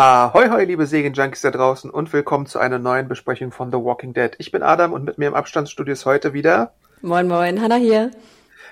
Ahoi, hoi, liebe Serienjunkies da draußen und willkommen zu einer neuen Besprechung von The Walking Dead. Ich bin Adam und mit mir im Abstandsstudio ist heute wieder Moin Moin, Hanna hier.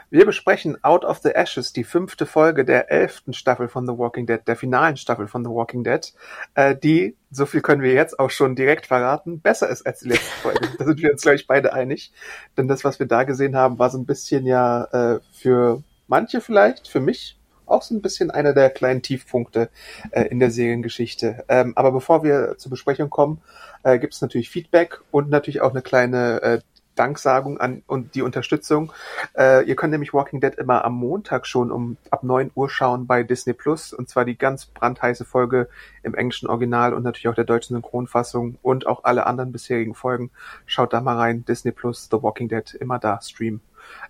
Wir besprechen Out of the Ashes, die fünfte Folge der elften Staffel von The Walking Dead, der finalen Staffel von The Walking Dead, äh, die, so viel können wir jetzt auch schon direkt verraten, besser ist als die letzte Folge. da sind wir uns, glaube ich, beide einig. Denn das, was wir da gesehen haben, war so ein bisschen ja äh, für manche vielleicht, für mich auch so ein bisschen einer der kleinen Tiefpunkte äh, in der Seriengeschichte. Ähm, aber bevor wir zur Besprechung kommen, äh, gibt es natürlich Feedback und natürlich auch eine kleine äh, Danksagung an und die Unterstützung. Äh, ihr könnt nämlich Walking Dead immer am Montag schon um ab 9 Uhr schauen bei Disney Plus und zwar die ganz brandheiße Folge im englischen Original und natürlich auch der deutschen Synchronfassung und auch alle anderen bisherigen Folgen. Schaut da mal rein. Disney Plus, The Walking Dead, immer da streamen,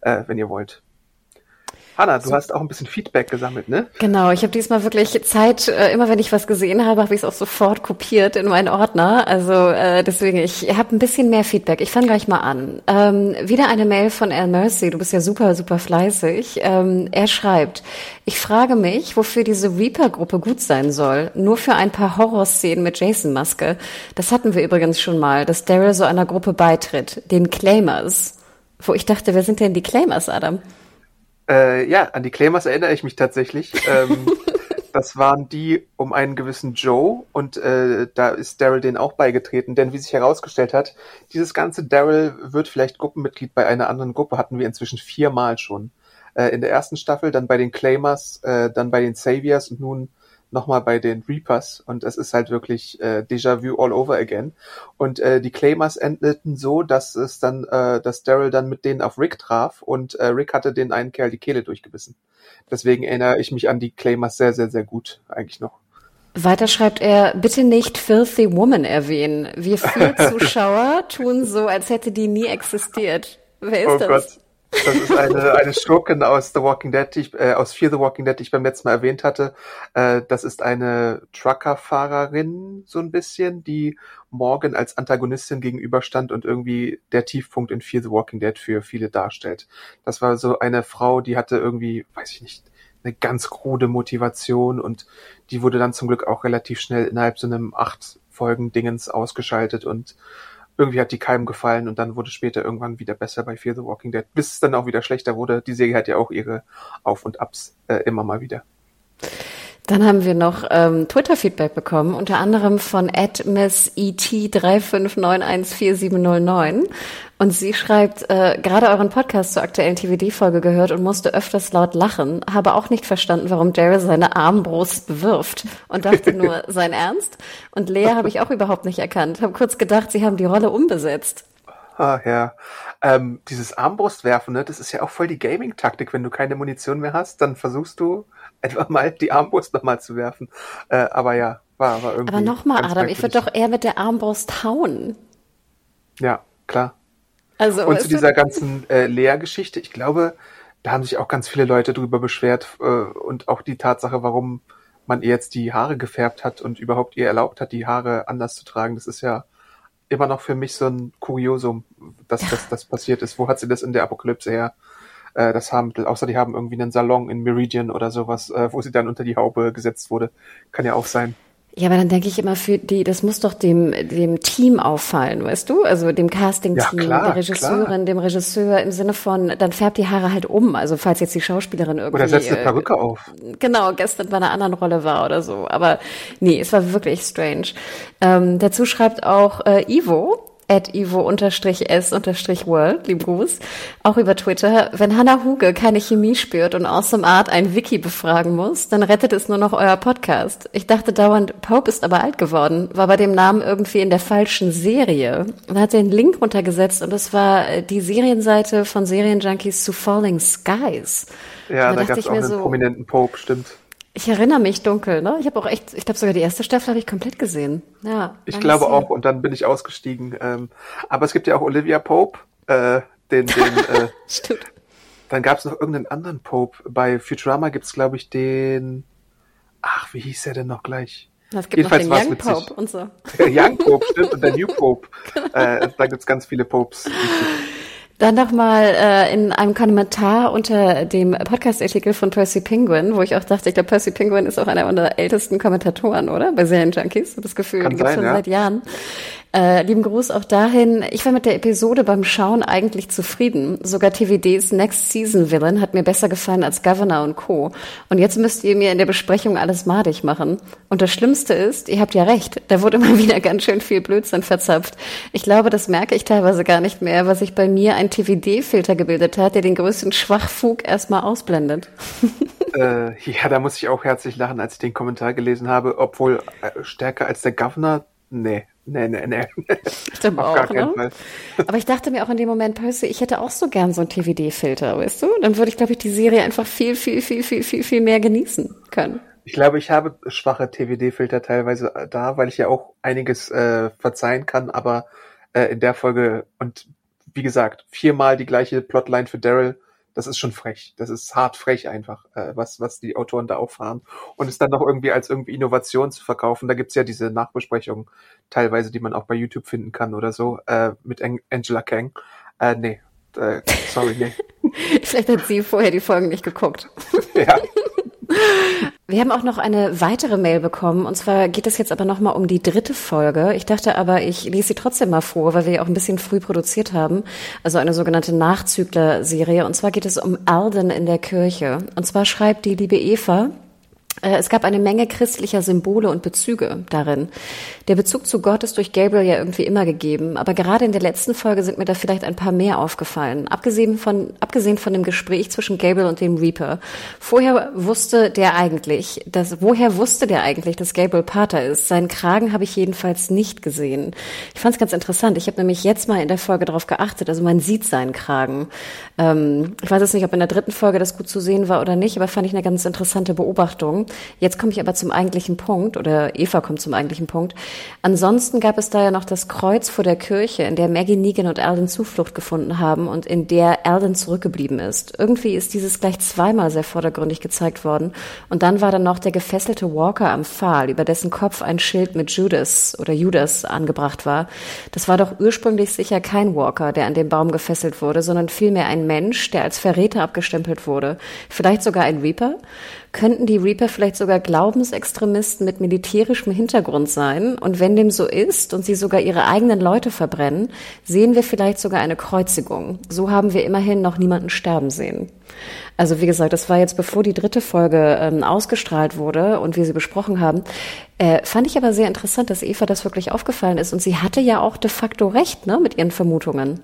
äh, wenn ihr wollt. Hanna, du so. hast auch ein bisschen Feedback gesammelt, ne? Genau, ich habe diesmal wirklich Zeit, äh, immer wenn ich was gesehen habe, habe ich es auch sofort kopiert in meinen Ordner. Also äh, deswegen, ich habe ein bisschen mehr Feedback. Ich fange gleich mal an. Ähm, wieder eine Mail von Al Mercy, du bist ja super, super fleißig. Ähm, er schreibt, ich frage mich, wofür diese Reaper-Gruppe gut sein soll. Nur für ein paar Horrorszenen mit Jason-Maske. Das hatten wir übrigens schon mal, dass Daryl so einer Gruppe beitritt, den Claimers. Wo ich dachte, wer sind denn die Claimers, Adam? Äh, ja, an die Claimers erinnere ich mich tatsächlich. Ähm, das waren die um einen gewissen Joe und äh, da ist Daryl denen auch beigetreten, denn wie sich herausgestellt hat, dieses ganze Daryl wird vielleicht Gruppenmitglied bei einer anderen Gruppe, hatten wir inzwischen viermal schon. Äh, in der ersten Staffel, dann bei den Claimers, äh, dann bei den Saviors und nun nochmal bei den Reapers und es ist halt wirklich äh, Déjà-vu all over again. Und äh, die Claimers endeten so, dass es dann, äh, dass Daryl dann mit denen auf Rick traf und äh, Rick hatte den einen Kerl die Kehle durchgebissen. Deswegen erinnere ich mich an die Claimers sehr, sehr, sehr gut eigentlich noch. Weiter schreibt er, bitte nicht Filthy Woman erwähnen. Wir vier Zuschauer tun so, als hätte die nie existiert. Wer ist oh das? Gott. Das ist eine, eine Schurkin aus The Walking Dead, die ich, äh, aus Fear the Walking Dead, die ich beim letzten Mal erwähnt hatte. Äh, das ist eine Truckerfahrerin, so ein bisschen, die Morgan als Antagonistin gegenüberstand und irgendwie der Tiefpunkt in Fear the Walking Dead für viele darstellt. Das war so eine Frau, die hatte irgendwie, weiß ich nicht, eine ganz krude Motivation und die wurde dann zum Glück auch relativ schnell innerhalb so einem acht Folgen Dingens ausgeschaltet und irgendwie hat die keinem gefallen und dann wurde später irgendwann wieder besser bei Fear the Walking Dead, bis es dann auch wieder schlechter wurde. Die Serie hat ja auch ihre Auf und Abs äh, immer mal wieder. Dann haben wir noch ähm, Twitter-Feedback bekommen, unter anderem von admisset359144709. Und sie schreibt, äh, gerade euren Podcast zur aktuellen TVD-Folge gehört und musste öfters laut lachen, habe auch nicht verstanden, warum Daryl seine Armbrust bewirft und dachte nur, sein Ernst? Und Lea habe ich auch überhaupt nicht erkannt, habe kurz gedacht, sie haben die Rolle umbesetzt. Ah, ja. Ähm, dieses Armbrustwerfen, ne, das ist ja auch voll die Gaming-Taktik. Wenn du keine Munition mehr hast, dann versuchst du einfach mal die Armbrust nochmal zu werfen. Äh, aber ja, war, war irgendwie. Aber nochmal, Adam, ich würde doch eher mit der Armbrust hauen. Ja, klar. Also, Und zu dieser ganzen äh, Lehrgeschichte, ich glaube, da haben sich auch ganz viele Leute drüber beschwert äh, und auch die Tatsache, warum man ihr jetzt die Haare gefärbt hat und überhaupt ihr erlaubt hat, die Haare anders zu tragen. Das ist ja immer noch für mich so ein Kuriosum, dass das, das passiert ist. Wo hat sie das in der Apokalypse her? Äh, das Haarmittel, außer die haben irgendwie einen Salon in Meridian oder sowas, äh, wo sie dann unter die Haube gesetzt wurde. Kann ja auch sein. Ja, aber dann denke ich immer für die, das muss doch dem, dem Team auffallen, weißt du? Also dem Casting-Team, ja, der Regisseurin, klar. dem Regisseur im Sinne von, dann färbt die Haare halt um. Also falls jetzt die Schauspielerin irgendwie. Oder setzt eine Perücke äh, auf. Genau, gestern bei einer anderen Rolle war oder so. Aber nee, es war wirklich strange. Ähm, dazu schreibt auch äh, Ivo, at ivo-s-world, lieb Gruß, auch über Twitter. Wenn Hannah Huge keine Chemie spürt und Awesome Art ein Wiki befragen muss, dann rettet es nur noch euer Podcast. Ich dachte dauernd, Pope ist aber alt geworden, war bei dem Namen irgendwie in der falschen Serie. Dann hat er den Link runtergesetzt und das war äh, die Serienseite von Serienjunkies zu Falling Skies. Ja, da, da gab es auch einen so, prominenten Pope, stimmt. Ich erinnere mich dunkel, ne? Ich habe auch echt, ich glaube sogar die erste Staffel habe ich komplett gesehen. Ja. Ich glaube auch und dann bin ich ausgestiegen. Ähm, aber es gibt ja auch Olivia Pope, äh, den, den äh, Stimmt. Dann gab es noch irgendeinen anderen Pope. Bei Futurama gibt es, glaube ich, den. Ach, wie hieß er denn noch gleich? Es gibt Jedenfalls noch den Young Pope und so. Der Young Pope, stimmt, und der New Pope. Genau. Äh, da gibt's ganz viele Popes. Dann nochmal äh, in einem Kommentar unter dem Podcast-Artikel von Percy Penguin, wo ich auch dachte, ich glaube, Percy Penguin ist auch einer unserer ältesten Kommentatoren, oder? Bei Serienjunkies. Ich habe das Gefühl, gibt's sein, schon ja. seit Jahren. Äh, lieben Gruß auch dahin. Ich war mit der Episode beim Schauen eigentlich zufrieden. Sogar TVDs Next Season Villain hat mir besser gefallen als Governor und Co. Und jetzt müsst ihr mir in der Besprechung alles madig machen. Und das Schlimmste ist, ihr habt ja recht, da wurde mal wieder ganz schön viel Blödsinn verzapft. Ich glaube, das merke ich teilweise gar nicht mehr, was sich bei mir ein TVD-Filter gebildet hat, der den größten Schwachfug erstmal ausblendet. äh, ja, da muss ich auch herzlich lachen, als ich den Kommentar gelesen habe, obwohl äh, stärker als der Governor, nee. Nee, nee, nee. Stimmt auch, ne? Aber ich dachte mir auch in dem Moment, Percy, ich hätte auch so gern so einen TVD-Filter, weißt du? Dann würde ich, glaube ich, die Serie einfach viel, viel, viel, viel, viel, viel mehr genießen können. Ich glaube, ich habe schwache TVD-Filter teilweise da, weil ich ja auch einiges äh, verzeihen kann, aber äh, in der Folge und wie gesagt, viermal die gleiche Plotline für Daryl das ist schon frech. Das ist hart frech einfach, äh, was, was die Autoren da auffahren. Und es dann noch irgendwie als irgendwie Innovation zu verkaufen. Da gibt's ja diese Nachbesprechungen teilweise, die man auch bei YouTube finden kann oder so, äh, mit Angela Kang. Äh, nee, äh, sorry, nee. Vielleicht hat sie vorher die Folgen nicht geguckt. ja. Wir haben auch noch eine weitere Mail bekommen und zwar geht es jetzt aber nochmal um die dritte Folge. Ich dachte aber, ich lese sie trotzdem mal vor, weil wir ja auch ein bisschen früh produziert haben. Also eine sogenannte Nachzügler-Serie. Und zwar geht es um Alden in der Kirche. Und zwar schreibt die liebe Eva, es gab eine Menge christlicher Symbole und Bezüge darin. Der Bezug zu Gott ist durch Gabriel ja irgendwie immer gegeben, aber gerade in der letzten Folge sind mir da vielleicht ein paar mehr aufgefallen. Abgesehen von, abgesehen von dem Gespräch zwischen Gabriel und dem Reaper. Vorher wusste der eigentlich, dass, woher wusste der eigentlich, dass Gabriel Pater ist? Seinen Kragen habe ich jedenfalls nicht gesehen. Ich fand es ganz interessant. Ich habe nämlich jetzt mal in der Folge darauf geachtet. Also man sieht seinen Kragen. Ähm, ich weiß jetzt nicht, ob in der dritten Folge das gut zu sehen war oder nicht, aber fand ich eine ganz interessante Beobachtung. Jetzt komme ich aber zum eigentlichen Punkt, oder Eva kommt zum eigentlichen Punkt. Ansonsten gab es da ja noch das Kreuz vor der Kirche, in der Maggie Negan und Alden Zuflucht gefunden haben und in der Alden zurückgeblieben ist. Irgendwie ist dieses gleich zweimal sehr vordergründig gezeigt worden. Und dann war da noch der gefesselte Walker am Pfahl, über dessen Kopf ein Schild mit Judas oder Judas angebracht war. Das war doch ursprünglich sicher kein Walker, der an dem Baum gefesselt wurde, sondern vielmehr ein Mensch, der als Verräter abgestempelt wurde. Vielleicht sogar ein Reaper? Könnten die Reaper vielleicht sogar Glaubensextremisten mit militärischem Hintergrund sein? Und wenn dem so ist und sie sogar ihre eigenen Leute verbrennen, sehen wir vielleicht sogar eine Kreuzigung. So haben wir immerhin noch niemanden sterben sehen. Also wie gesagt, das war jetzt bevor die dritte Folge ähm, ausgestrahlt wurde und wir sie besprochen haben. Äh, fand ich aber sehr interessant, dass Eva das wirklich aufgefallen ist. Und sie hatte ja auch de facto recht ne, mit ihren Vermutungen.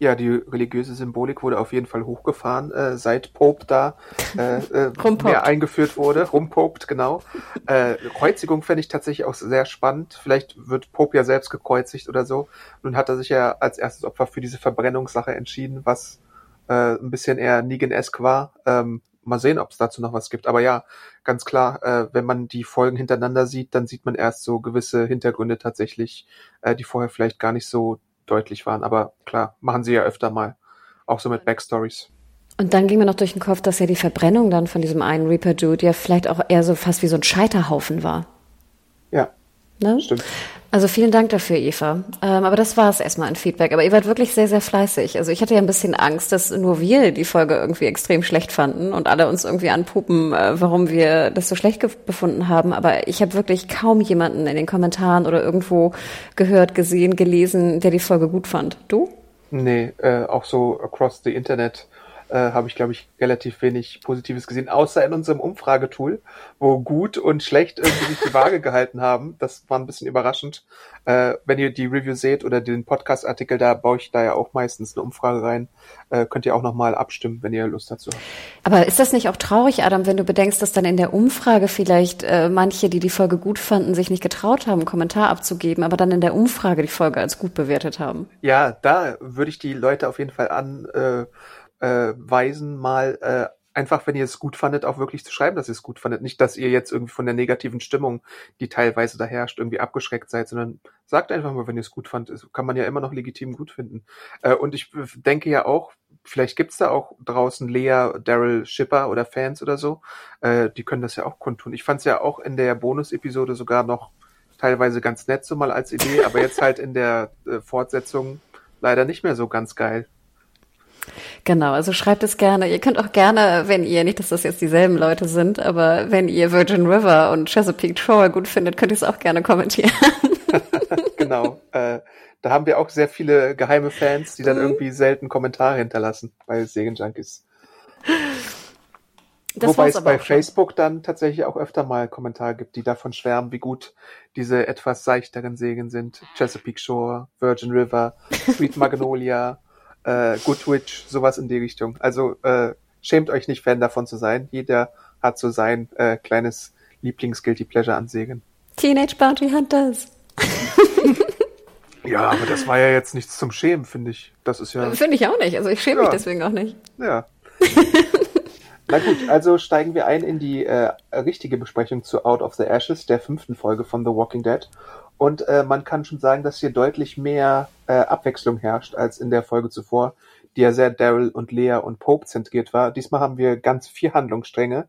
Ja, die religiöse Symbolik wurde auf jeden Fall hochgefahren, äh, seit Pope da äh, äh, mehr eingeführt wurde. Rumpopt, genau. Äh, Kreuzigung fände ich tatsächlich auch sehr spannend. Vielleicht wird Pope ja selbst gekreuzigt oder so. Nun hat er sich ja als erstes Opfer für diese Verbrennungssache entschieden, was äh, ein bisschen eher Negan-esque war. Ähm, mal sehen, ob es dazu noch was gibt. Aber ja, ganz klar, äh, wenn man die Folgen hintereinander sieht, dann sieht man erst so gewisse Hintergründe tatsächlich, äh, die vorher vielleicht gar nicht so deutlich waren. Aber klar, machen sie ja öfter mal. Auch so mit Backstories. Und dann ging mir noch durch den Kopf, dass ja die Verbrennung dann von diesem einen Reaper Dude ja vielleicht auch eher so fast wie so ein Scheiterhaufen war. Ja. Ne? Stimmt. Also vielen Dank dafür, Eva. Ähm, aber das war es erstmal an Feedback. Aber ihr wart wirklich sehr, sehr fleißig. Also ich hatte ja ein bisschen Angst, dass nur wir die Folge irgendwie extrem schlecht fanden und alle uns irgendwie anpuppen, äh, warum wir das so schlecht befunden haben. Aber ich habe wirklich kaum jemanden in den Kommentaren oder irgendwo gehört, gesehen, gelesen, der die Folge gut fand. Du? Nee, äh, auch so across the Internet äh, habe ich, glaube ich, relativ wenig Positives gesehen, außer in unserem Umfragetool, wo gut und schlecht irgendwie sich die Waage gehalten haben. Das war ein bisschen überraschend. Äh, wenn ihr die Review seht oder den Podcast-Artikel, da baue ich da ja auch meistens eine Umfrage rein. Äh, könnt ihr auch nochmal abstimmen, wenn ihr Lust dazu habt. Aber ist das nicht auch traurig, Adam, wenn du bedenkst, dass dann in der Umfrage vielleicht äh, manche, die die Folge gut fanden, sich nicht getraut haben, einen Kommentar abzugeben, aber dann in der Umfrage die Folge als gut bewertet haben? Ja, da würde ich die Leute auf jeden Fall an äh, äh, weisen, mal äh, einfach, wenn ihr es gut fandet, auch wirklich zu schreiben, dass ihr es gut fandet. Nicht, dass ihr jetzt irgendwie von der negativen Stimmung, die teilweise da herrscht, irgendwie abgeschreckt seid, sondern sagt einfach mal, wenn ihr es gut fandet. Kann man ja immer noch legitim gut finden. Äh, und ich denke ja auch, vielleicht gibt's da auch draußen Lea, Daryl Shipper oder Fans oder so. Äh, die können das ja auch kundtun. Ich fand's ja auch in der Bonus-Episode sogar noch teilweise ganz nett so mal als Idee, aber jetzt halt in der äh, Fortsetzung leider nicht mehr so ganz geil. Genau, also schreibt es gerne. Ihr könnt auch gerne, wenn ihr, nicht, dass das jetzt dieselben Leute sind, aber wenn ihr Virgin River und Chesapeake Shore gut findet, könnt ihr es auch gerne kommentieren. genau. Äh, da haben wir auch sehr viele geheime Fans, die dann mhm. irgendwie selten Kommentare hinterlassen bei Segenjunkies. Das Wobei es bei Facebook dann tatsächlich auch öfter mal Kommentare gibt, die davon schwärmen, wie gut diese etwas seichteren Segen sind. Chesapeake Shore, Virgin River, Sweet Magnolia äh, Goodwitch, sowas in die Richtung. Also äh, schämt euch nicht, Fan davon zu sein. Jeder hat so sein äh, kleines Lieblings-Guilty Pleasure an Segen. Teenage Bounty Hunters. ja, aber das war ja jetzt nichts zum Schämen, finde ich. Das ist ja. Finde ich auch nicht. Also ich schäme ja. mich deswegen auch nicht. Ja. Na gut, also steigen wir ein in die äh, richtige Besprechung zu Out of the Ashes, der fünften Folge von The Walking Dead. Und äh, man kann schon sagen, dass hier deutlich mehr äh, Abwechslung herrscht als in der Folge zuvor, die ja sehr Daryl und Lea und Pope zentriert war. Diesmal haben wir ganz vier Handlungsstränge.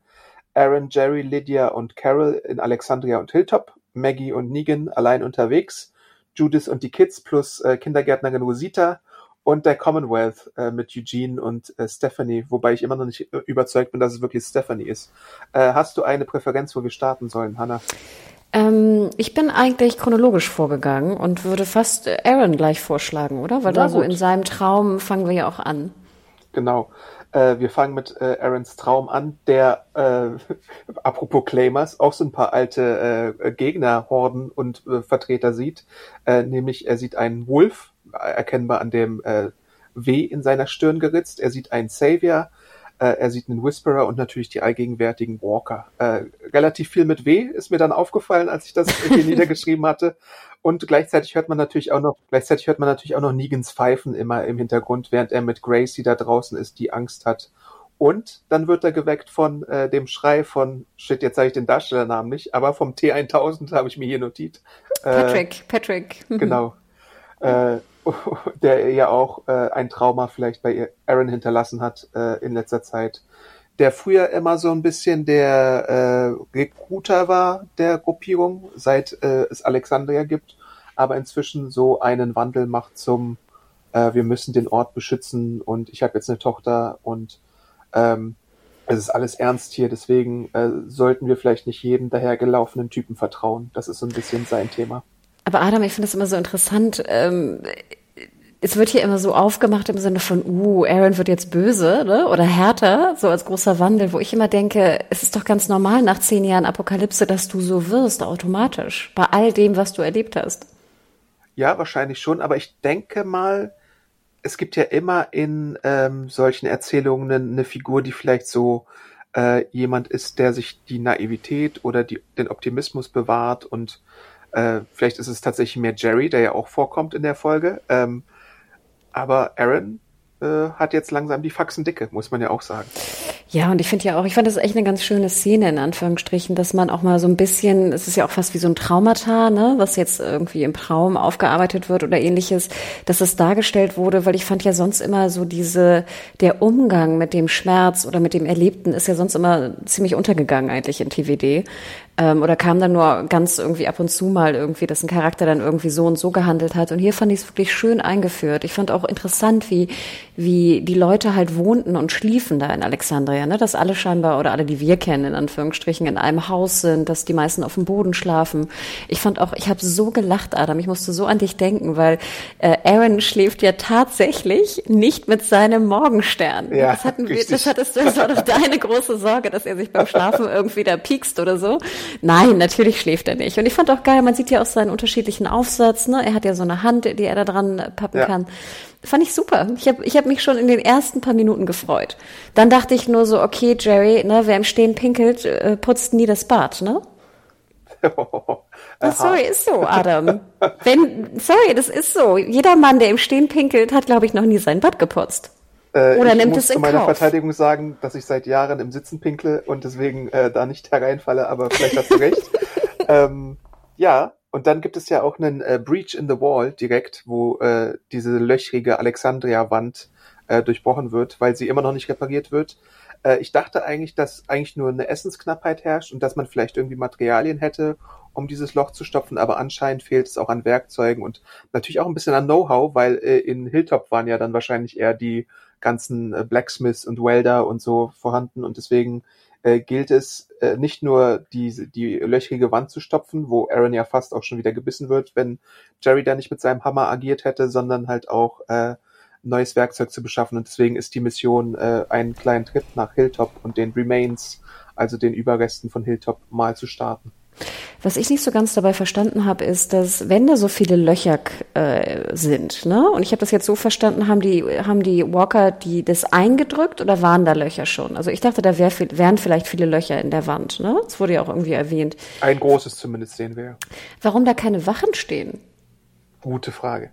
Aaron, Jerry, Lydia und Carol in Alexandria und Hilltop, Maggie und Negan allein unterwegs, Judith und die Kids plus äh, Kindergärtnerin Rosita und der Commonwealth äh, mit Eugene und äh, Stephanie, wobei ich immer noch nicht überzeugt bin, dass es wirklich Stephanie ist. Äh, hast du eine Präferenz, wo wir starten sollen, Hannah? Ähm, ich bin eigentlich chronologisch vorgegangen und würde fast Aaron gleich vorschlagen, oder? Weil Na da so in seinem Traum fangen wir ja auch an. Genau. Äh, wir fangen mit äh, Aarons Traum an, der, äh, apropos Claimers, auch so ein paar alte äh, Gegnerhorden und äh, Vertreter sieht. Äh, nämlich er sieht einen Wolf, erkennbar an dem äh, W in seiner Stirn geritzt. Er sieht einen Savior, äh, er sieht einen Whisperer und natürlich die allgegenwärtigen Walker. Äh, relativ viel mit W ist mir dann aufgefallen, als ich das hier niedergeschrieben hatte. Und gleichzeitig hört man natürlich auch noch, gleichzeitig hört man natürlich auch noch Negans Pfeifen immer im Hintergrund, während er mit Grace, die da draußen ist, die Angst hat. Und dann wird er geweckt von äh, dem Schrei von, shit, jetzt sage ich den Darstellernamen nicht, aber vom T1000 habe ich mir hier notiert. Äh, Patrick, Patrick. Genau. Äh, der ja auch äh, ein Trauma vielleicht bei Aaron hinterlassen hat äh, in letzter Zeit, der früher immer so ein bisschen der äh, Recruiter war der Gruppierung, seit äh, es Alexandria gibt, aber inzwischen so einen Wandel macht zum äh, wir müssen den Ort beschützen und ich habe jetzt eine Tochter und ähm, es ist alles ernst hier, deswegen äh, sollten wir vielleicht nicht jedem dahergelaufenen Typen vertrauen. Das ist so ein bisschen sein Thema. Aber Adam, ich finde es immer so interessant. Ähm, es wird hier immer so aufgemacht im Sinne von, uh, Aaron wird jetzt böse, ne? Oder härter, so als großer Wandel, wo ich immer denke, es ist doch ganz normal nach zehn Jahren Apokalypse, dass du so wirst, automatisch, bei all dem, was du erlebt hast. Ja, wahrscheinlich schon, aber ich denke mal, es gibt ja immer in ähm, solchen Erzählungen eine, eine Figur, die vielleicht so äh, jemand ist, der sich die Naivität oder die, den Optimismus bewahrt und äh, vielleicht ist es tatsächlich mehr Jerry, der ja auch vorkommt in der Folge. Ähm, aber Aaron äh, hat jetzt langsam die Faxen dicke, muss man ja auch sagen. Ja, und ich finde ja auch, ich fand das echt eine ganz schöne Szene, in Anführungsstrichen, dass man auch mal so ein bisschen, es ist ja auch fast wie so ein Traumata, ne, was jetzt irgendwie im Traum aufgearbeitet wird oder ähnliches, dass es dargestellt wurde, weil ich fand ja sonst immer so diese, der Umgang mit dem Schmerz oder mit dem Erlebten ist ja sonst immer ziemlich untergegangen eigentlich in TVD. Ähm, oder kam dann nur ganz irgendwie ab und zu mal irgendwie, dass ein Charakter dann irgendwie so und so gehandelt hat. Und hier fand ich es wirklich schön eingeführt. Ich fand auch interessant, wie, wie die Leute halt wohnten und schliefen da in Alexandria, ne? dass alle scheinbar oder alle, die wir kennen, in Anführungsstrichen, in einem Haus sind, dass die meisten auf dem Boden schlafen. Ich fand auch, ich habe so gelacht, Adam, ich musste so an dich denken, weil äh, Aaron schläft ja tatsächlich nicht mit seinem Morgenstern. Ja, das, hatten wir, das hattest du, das war doch deine große Sorge, dass er sich beim Schlafen irgendwie da piekst oder so. Nein, natürlich schläft er nicht. Und ich fand auch geil, man sieht ja auch seinen unterschiedlichen Aufsatz, ne? Er hat ja so eine Hand, die er da dran pappen ja. kann. Fand ich super. Ich habe ich hab mich schon in den ersten paar Minuten gefreut. Dann dachte ich nur so, okay, Jerry, ne, wer im Stehen pinkelt, äh, putzt nie das Bad, ne? Oh, sorry, ist so, Adam. Wenn, sorry, das ist so. Jeder Mann, der im Stehen pinkelt, hat, glaube ich, noch nie sein Bad geputzt. Äh, Oder nimmt es in zu meiner Kauf. Verteidigung sagen, dass ich seit Jahren im Sitzen pinkle und deswegen äh, da nicht hereinfalle, aber vielleicht hast du recht. ähm, ja, und dann gibt es ja auch einen äh, Breach in the Wall direkt, wo äh, diese löchrige Alexandria-Wand äh, durchbrochen wird, weil sie immer noch nicht repariert wird. Äh, ich dachte eigentlich, dass eigentlich nur eine Essensknappheit herrscht und dass man vielleicht irgendwie Materialien hätte, um dieses Loch zu stopfen, aber anscheinend fehlt es auch an Werkzeugen und natürlich auch ein bisschen an Know-how, weil äh, in Hilltop waren ja dann wahrscheinlich eher die ganzen äh, Blacksmiths und Welder und so vorhanden und deswegen äh, gilt es äh, nicht nur die, die löchrige Wand zu stopfen, wo Aaron ja fast auch schon wieder gebissen wird, wenn Jerry da nicht mit seinem Hammer agiert hätte, sondern halt auch äh, neues Werkzeug zu beschaffen. Und deswegen ist die Mission, äh, einen kleinen Trip nach Hilltop und den Remains, also den Überresten von Hilltop, mal zu starten. Was ich nicht so ganz dabei verstanden habe, ist, dass wenn da so viele Löcher äh, sind, ne, und ich habe das jetzt so verstanden, haben die haben die Walker die das eingedrückt oder waren da Löcher schon? Also ich dachte, da wär, wären vielleicht viele Löcher in der Wand, ne? Das wurde ja auch irgendwie erwähnt. Ein großes zumindest sehen wir. Warum da keine Wachen stehen? Gute Frage.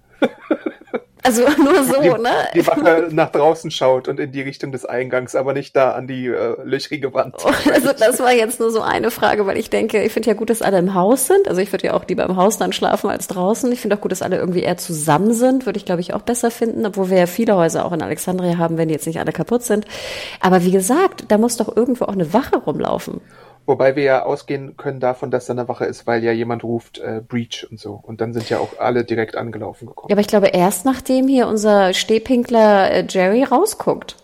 Also nur so, die, ne? Die Wache nach draußen schaut und in die Richtung des Eingangs, aber nicht da an die äh, löchrige Wand. Also das war jetzt nur so eine Frage, weil ich denke, ich finde ja gut, dass alle im Haus sind. Also ich würde ja auch lieber im Haus dann schlafen als draußen. Ich finde auch gut, dass alle irgendwie eher zusammen sind. Würde ich, glaube ich, auch besser finden, obwohl wir ja viele Häuser auch in Alexandria haben, wenn die jetzt nicht alle kaputt sind. Aber wie gesagt, da muss doch irgendwo auch eine Wache rumlaufen. Wobei wir ja ausgehen können davon, dass da eine Wache ist, weil ja jemand ruft äh, Breach und so. Und dann sind ja auch alle direkt angelaufen gekommen. Ja, aber ich glaube erst nachdem hier unser Stehpinkler äh, Jerry rausguckt.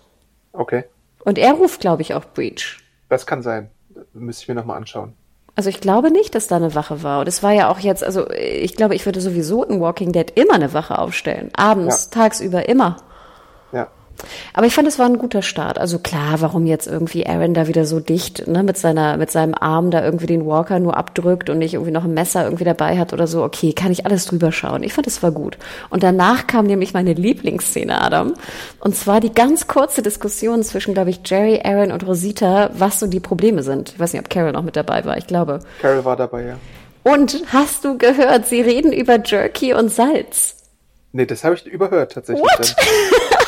Okay. Und er ruft, glaube ich, auch Breach. Das kann sein. Müsste ich mir nochmal anschauen. Also ich glaube nicht, dass da eine Wache war. Und es war ja auch jetzt, also ich glaube, ich würde sowieso in Walking Dead immer eine Wache aufstellen. Abends, ja. tagsüber, immer. Aber ich fand, es war ein guter Start. Also klar, warum jetzt irgendwie Aaron da wieder so dicht, ne, mit seiner, mit seinem Arm da irgendwie den Walker nur abdrückt und nicht irgendwie noch ein Messer irgendwie dabei hat oder so. Okay, kann ich alles drüber schauen. Ich fand, es war gut. Und danach kam nämlich meine Lieblingsszene, Adam. Und zwar die ganz kurze Diskussion zwischen, glaube ich, Jerry, Aaron und Rosita, was so die Probleme sind. Ich weiß nicht, ob Carol noch mit dabei war. Ich glaube. Carol war dabei, ja. Und hast du gehört, sie reden über Jerky und Salz. Nee, das habe ich überhört tatsächlich. What?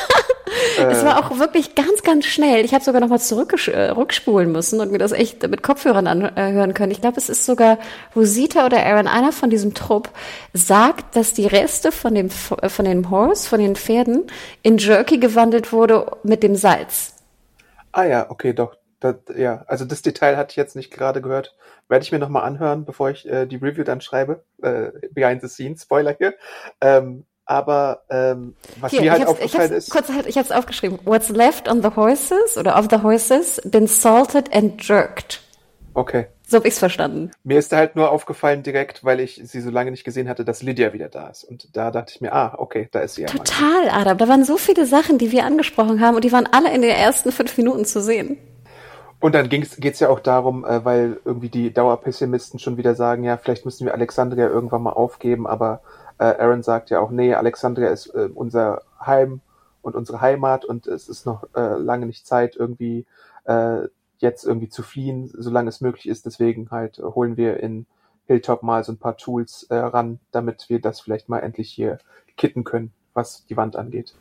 Es war auch wirklich ganz, ganz schnell. Ich habe sogar noch mal zurückspulen äh, müssen und mir das echt mit Kopfhörern anhören können. Ich glaube, es ist sogar Rosita oder Aaron, einer von diesem Trupp, sagt, dass die Reste von dem, von dem Horse, von den Pferden, in Jerky gewandelt wurde mit dem Salz. Ah ja, okay, doch. Das, ja, also das Detail hatte ich jetzt nicht gerade gehört. Werde ich mir nochmal anhören, bevor ich äh, die Review dann schreibe. Äh, behind the scenes, Spoiler hier. Ähm, aber ähm, was Hier, mir halt aufgefallen ist. Kurz, halt, ich habe es aufgeschrieben. What's left on the horses oder of the horses been salted and jerked. Okay. So habe ich's verstanden. Mir ist da halt nur aufgefallen direkt, weil ich sie so lange nicht gesehen hatte, dass Lydia wieder da ist. Und da dachte ich mir, ah, okay, da ist sie ja. Total, Adam. Da waren so viele Sachen, die wir angesprochen haben und die waren alle in den ersten fünf Minuten zu sehen. Und dann geht es ja auch darum, äh, weil irgendwie die Dauerpessimisten schon wieder sagen, ja, vielleicht müssen wir Alexandria irgendwann mal aufgeben, aber äh, Aaron sagt ja auch, nee, Alexandria ist äh, unser Heim und unsere Heimat und es ist noch äh, lange nicht Zeit, irgendwie äh, jetzt irgendwie zu fliehen, solange es möglich ist. Deswegen halt holen wir in Hilltop mal so ein paar Tools äh, ran, damit wir das vielleicht mal endlich hier kitten können, was die Wand angeht.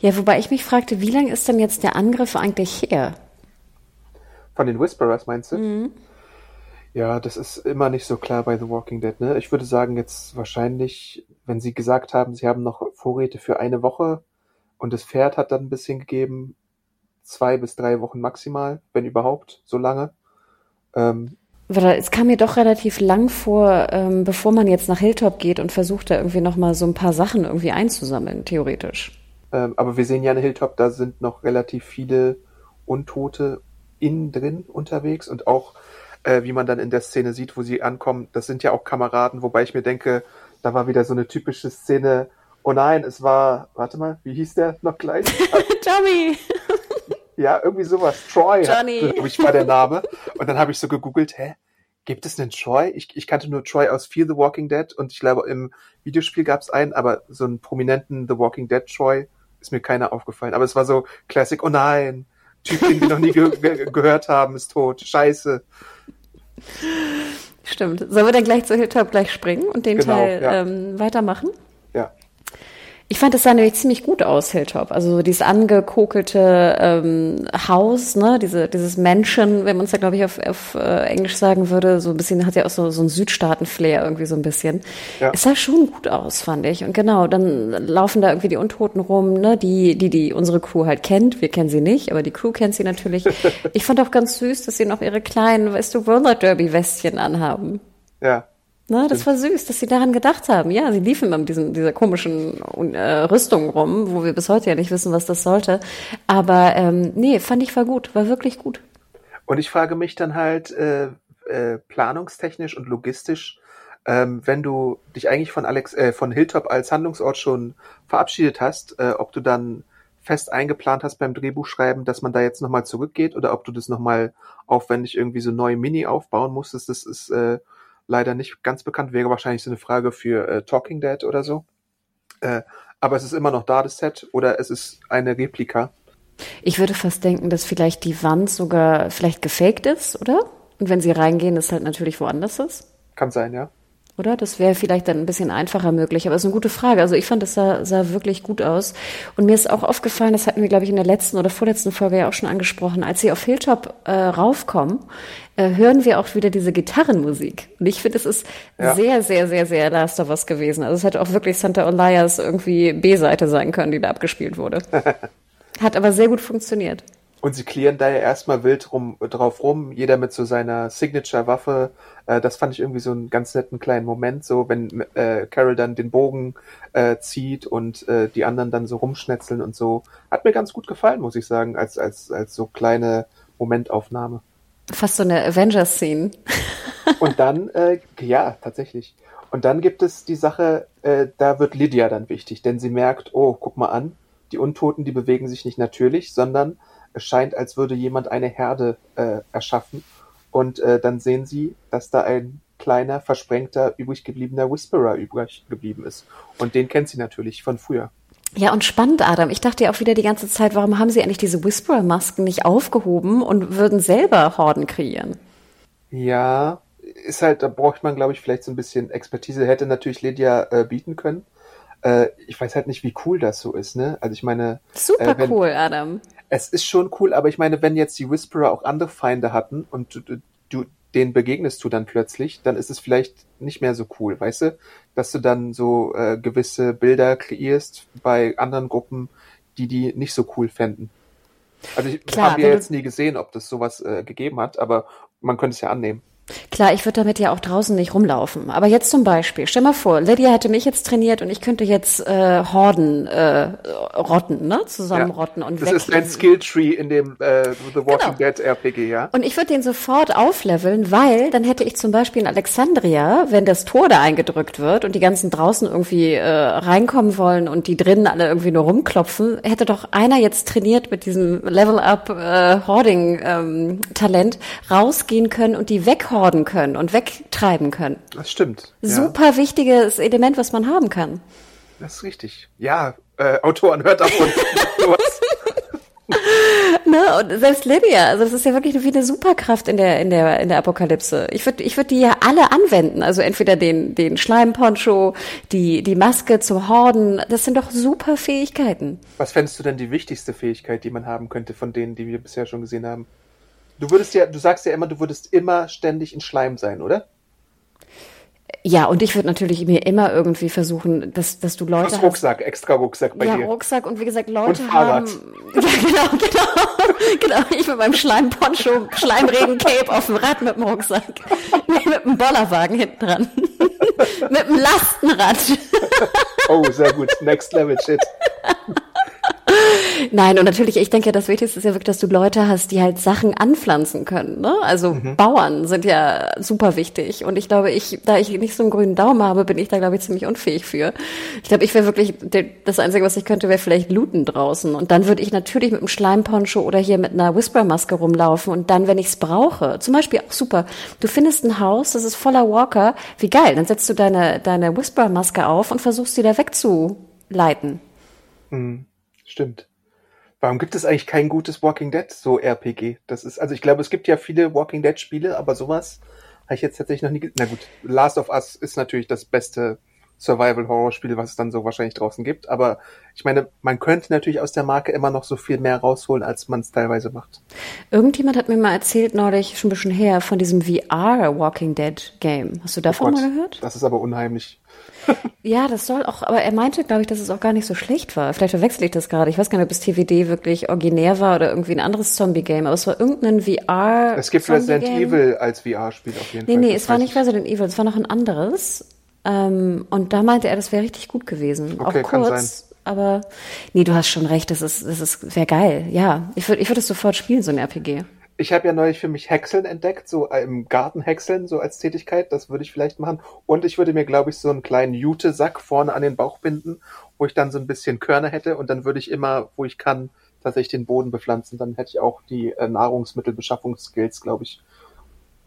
Ja, wobei ich mich fragte, wie lange ist denn jetzt der Angriff eigentlich her? Von den Whisperers meinst du? Mhm. Ja, das ist immer nicht so klar bei The Walking Dead. Ne? Ich würde sagen, jetzt wahrscheinlich, wenn sie gesagt haben, sie haben noch Vorräte für eine Woche und das Pferd hat dann ein bisschen gegeben, zwei bis drei Wochen maximal, wenn überhaupt, so lange. Ähm, es kam mir doch relativ lang vor, ähm, bevor man jetzt nach Hilltop geht und versucht da irgendwie nochmal so ein paar Sachen irgendwie einzusammeln, theoretisch. Ähm, aber wir sehen ja in Hilltop, da sind noch relativ viele Untote innen drin unterwegs und auch, äh, wie man dann in der Szene sieht, wo sie ankommen, das sind ja auch Kameraden, wobei ich mir denke, da war wieder so eine typische Szene, oh nein, es war, warte mal, wie hieß der noch gleich? Tommy! Ja, irgendwie sowas. Troy, Johnny. glaube ich, war der Name. Und dann habe ich so gegoogelt, hä, gibt es einen Troy? Ich, ich kannte nur Troy aus Fear the Walking Dead und ich glaube, im Videospiel gab es einen, aber so einen prominenten The Walking Dead Troy ist mir keiner aufgefallen. Aber es war so Classic, oh nein, Typ, den wir noch nie ge gehört haben, ist tot. Scheiße. Stimmt. Sollen wir dann gleich zu Hilltop gleich springen und den Genau, Teil ja. ähm, weitermachen? Ja. Ich fand, es sah nämlich ziemlich gut aus, Hilltop. Also so dieses angekokelte ähm, Haus, ne, diese, dieses Mansion, wenn man es ja, glaube ich, auf, auf äh, Englisch sagen würde, so ein bisschen, hat ja auch so, so ein Südstaaten-Flair irgendwie so ein bisschen. Ja. Es sah schon gut aus, fand ich. Und genau, dann laufen da irgendwie die Untoten rum, ne, die, die, die unsere Crew halt kennt. Wir kennen sie nicht, aber die Crew kennt sie natürlich. ich fand auch ganz süß, dass sie noch ihre kleinen, weißt du, Roller Derby-Westchen anhaben. Ja. Ne, das war süß, dass sie daran gedacht haben. Ja, sie liefen immer mit diesem, dieser komischen äh, Rüstung rum, wo wir bis heute ja nicht wissen, was das sollte. Aber ähm, nee, fand ich war gut, war wirklich gut. Und ich frage mich dann halt äh, äh, planungstechnisch und logistisch, ähm, wenn du dich eigentlich von Alex, äh, von Hilltop als Handlungsort schon verabschiedet hast, äh, ob du dann fest eingeplant hast beim Drehbuchschreiben, dass man da jetzt nochmal zurückgeht oder ob du das nochmal aufwendig irgendwie so neu Mini aufbauen musstest, das ist äh, leider nicht ganz bekannt, wäre wahrscheinlich so eine Frage für äh, Talking Dead oder so. Äh, aber es ist immer noch da, das Set, oder es ist eine Replika. Ich würde fast denken, dass vielleicht die Wand sogar vielleicht gefaked ist, oder? Und wenn sie reingehen, ist halt natürlich woanders ist. Kann sein, ja. Oder? Das wäre vielleicht dann ein bisschen einfacher möglich. Aber es ist eine gute Frage. Also ich fand, das sah, sah wirklich gut aus. Und mir ist auch aufgefallen, das hatten wir, glaube ich, in der letzten oder vorletzten Folge ja auch schon angesprochen, als sie auf Hilltop äh, raufkommen, äh, hören wir auch wieder diese Gitarrenmusik. Und ich finde, es ist Ja. sehr, sehr, sehr, sehr Last of Us gewesen. Also es hätte auch wirklich Santa Elias irgendwie B-Seite sein können, die da abgespielt wurde. Hat aber sehr gut funktioniert. Und sie klären da ja erstmal wild rum, drauf rum, jeder mit so seiner Signature-Waffe. Äh, das fand ich irgendwie so einen ganz netten kleinen Moment, so wenn äh, Carol dann den Bogen äh, zieht und äh, die anderen dann so rumschnetzeln und so. Hat mir ganz gut gefallen, muss ich sagen, als, als, als so kleine Momentaufnahme. Fast so eine Avengers-Scene. Und dann, äh, ja, tatsächlich. Und dann gibt es die Sache, äh, da wird Lydia dann wichtig, denn sie merkt, oh, guck mal an, die Untoten, die bewegen sich nicht natürlich, sondern es scheint, als würde jemand eine Herde äh, erschaffen. Und äh, dann sehen sie, dass da ein kleiner, versprengter, übrig gebliebener Whisperer übrig geblieben ist. Und den kennt sie natürlich von früher. Ja, und spannend, Adam. Ich dachte ja auch wieder die ganze Zeit, warum haben sie eigentlich diese Whisperer-Masken nicht aufgehoben und würden selber Horden kreieren? Ja, ist halt, da braucht man, glaube ich, vielleicht so ein bisschen Expertise. Hätte natürlich Lydia äh, bieten können. Äh, ich weiß halt nicht, wie cool das so ist, ne? Also ich meine, Super Äh, wenn- cool, Adam. Es ist schon cool, aber ich meine, wenn jetzt die Whisperer auch andere Feinde hatten und du, du, denen begegnest du dann plötzlich, dann ist es vielleicht nicht mehr so cool, weißt du? Dass du dann so äh, gewisse Bilder kreierst bei anderen Gruppen, die die nicht so cool fänden. Also ich habe ja jetzt nie gesehen, ob das sowas äh, gegeben hat, aber man könnte es ja annehmen. Klar, ich würde damit ja auch draußen nicht rumlaufen. Aber jetzt zum Beispiel, stell mal vor, Lydia hätte mich jetzt trainiert und ich könnte jetzt äh, Horden äh, rotten, ne? Zusammenrotten und Das ist ein Skilltree in dem äh, The Walking Genau. Dead RPG, ja? Und ich würde den sofort aufleveln, weil dann hätte ich zum Beispiel in Alexandria, wenn das Tor da eingedrückt wird und die ganzen draußen irgendwie äh, reinkommen wollen und die drinnen alle irgendwie nur rumklopfen, hätte doch einer jetzt trainiert mit diesem Level-Up äh, Hoarding ähm, Talent rausgehen können und die weghorden können und wegtreiben können. Das stimmt. Ja. Super wichtiges Element, was man haben kann. Das ist richtig. Ja, äh, Autoren, hört davon. Sowas. Ne? Und selbst Lydia, also das ist ja wirklich wie eine Superkraft in der, in der, in der Apokalypse. Ich würde ich würd die ja alle anwenden. Also entweder den, den Schleimponcho, die, die Maske zum Horden. Das sind doch super Fähigkeiten. Was fändest du denn die wichtigste Fähigkeit, die man haben könnte von denen, die wir bisher schon gesehen haben? Du würdest ja, du sagst ja immer, du würdest immer ständig in Schleim sein, oder? Ja, und ich würde natürlich mir immer irgendwie versuchen, dass, dass du Leute Plus hast. Rucksack, extra Rucksack bei ja, dir. Rucksack und wie gesagt, Leute Und Fahrrad. haben. Ja, genau, genau. genau. Ich mit meinem Schleimponcho, Schleimregen-Cape auf dem Rad mit dem Rucksack. Nee, mit dem Bollerwagen hinten dran. mit dem Lastenrad. Oh, sehr gut. Next Level Shit. Nein, und natürlich, ich denke, das Wichtigste ist ja wirklich, dass du Leute hast, die halt Sachen anpflanzen können. Ne? Also mhm. Bauern sind ja super wichtig. Und ich glaube, ich, da ich nicht so einen grünen Daumen habe, bin ich da, glaube ich, ziemlich unfähig für. Ich glaube, ich wäre wirklich, das Einzige, was ich könnte, wäre vielleicht looten draußen. Und dann würde ich natürlich mit einem Schleimponcho oder hier mit einer Whisper-Maske rumlaufen. Und dann, wenn ich es brauche, zum Beispiel auch super, du findest ein Haus, das ist voller Walker, wie geil, dann setzt du deine, deine Whisper-Maske auf und versuchst sie da wegzuleiten. Mhm. Stimmt. Warum gibt es eigentlich kein gutes Walking Dead, so RPG? Das ist, also ich glaube, es gibt ja viele Walking Dead Spiele, aber sowas habe ich jetzt tatsächlich noch nie, na gut, Last of Us ist natürlich das beste Survival-Horror-Spiel, was es dann so wahrscheinlich draußen gibt. Aber ich meine, man könnte natürlich aus der Marke immer noch so viel mehr rausholen, als man es teilweise macht. Irgendjemand hat mir mal erzählt, neulich, schon ein bisschen her, von diesem VR Walking Dead Game. Hast du davon oh Gott, mal gehört? Das ist aber unheimlich. ja, das soll auch, aber er meinte, glaube ich, dass es auch gar nicht so schlecht war. Vielleicht verwechsel ich das gerade. Ich weiß gar nicht, ob es TVD wirklich originär war oder irgendwie ein anderes Zombie-Game, aber es war irgendein VR. Es gibt Resident Evil als VR-Spiel auf jeden nee, Fall. Nee, nee, es war nicht Resident Evil, es war noch ein anderes. Ähm, und da meinte er, das wäre richtig gut gewesen. Okay, auch kurz. Aber nee, du hast schon recht, das ist, das ist, wäre geil. Ja, ich würde, ich würde es sofort spielen, so ein RPG. Ich habe ja neulich für mich Häckseln entdeckt, so im Garten häckseln, so als Tätigkeit. Das würde ich vielleicht machen. Und ich würde mir, glaube ich, so einen kleinen Jute-Sack vorne an den Bauch binden, wo ich dann so ein bisschen Körner hätte. Und dann würde ich immer, wo ich kann, tatsächlich den Boden bepflanzen. Dann hätte ich auch die äh, Nahrungsmittelbeschaffungsskills, glaube ich,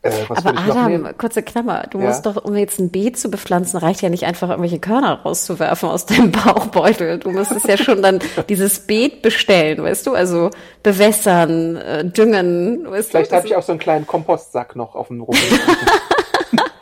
äh, Aber Adam, kurze Klammer, du ja? musst doch, um jetzt ein Beet zu bepflanzen, reicht ja nicht einfach irgendwelche Körner rauszuwerfen aus deinem Bauchbeutel. Du müsstest ja schon dann dieses Beet bestellen, weißt du? Also bewässern, äh, düngen. Weißt Vielleicht habe ich auch so einen kleinen Kompostsack noch auf dem Rumpel.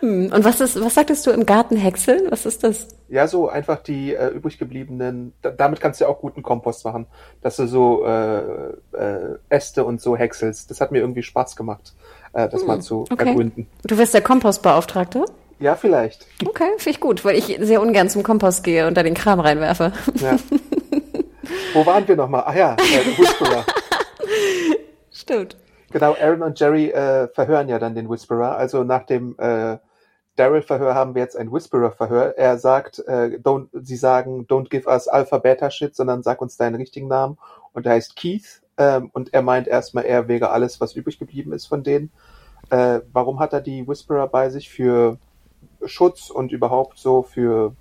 Hm, und was ist, was sagtest du im Garten häckseln? Was ist das? Ja, so einfach die äh, übrig gebliebenen, da, damit kannst du ja auch guten Kompost machen, dass du so äh, äh, Äste und so häckselst. Das hat mir irgendwie Spaß gemacht, äh, das hm, mal zu okay. ergründen. Du wirst der Kompostbeauftragte? Ja, vielleicht. Okay, finde ich gut, weil ich sehr ungern zum Kompost gehe und da den Kram reinwerfe. Ja. Wo waren wir nochmal? Ach ja, äh, Whisperer. Stimmt. Genau, Aaron und Jerry äh, verhören ja dann den Whisperer. Also nach dem äh, Daryl-Verhör haben wir jetzt ein Whisperer-Verhör. Er sagt, äh, don't, sie sagen, don't give us Alpha-Beta-Shit, sondern sag uns deinen richtigen Namen. Und er heißt Keith. Ähm, und er meint erstmal, er wäre alles, was übrig geblieben ist von denen. Äh, warum hat er die Whisperer bei sich? Für Schutz und überhaupt so für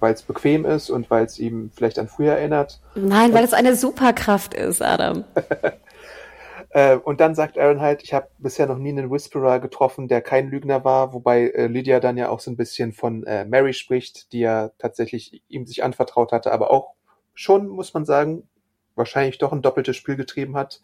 weil es bequem ist und weil es ihm vielleicht an früher erinnert. Nein, weil es eine Superkraft ist, Adam. Äh, und dann sagt Aaron halt, ich habe bisher noch nie einen Whisperer getroffen, der kein Lügner war, wobei äh, Lydia dann ja auch so ein bisschen von äh, Mary spricht, die ja tatsächlich ihm sich anvertraut hatte, aber auch schon, muss man sagen, wahrscheinlich doch ein doppeltes Spiel getrieben hat.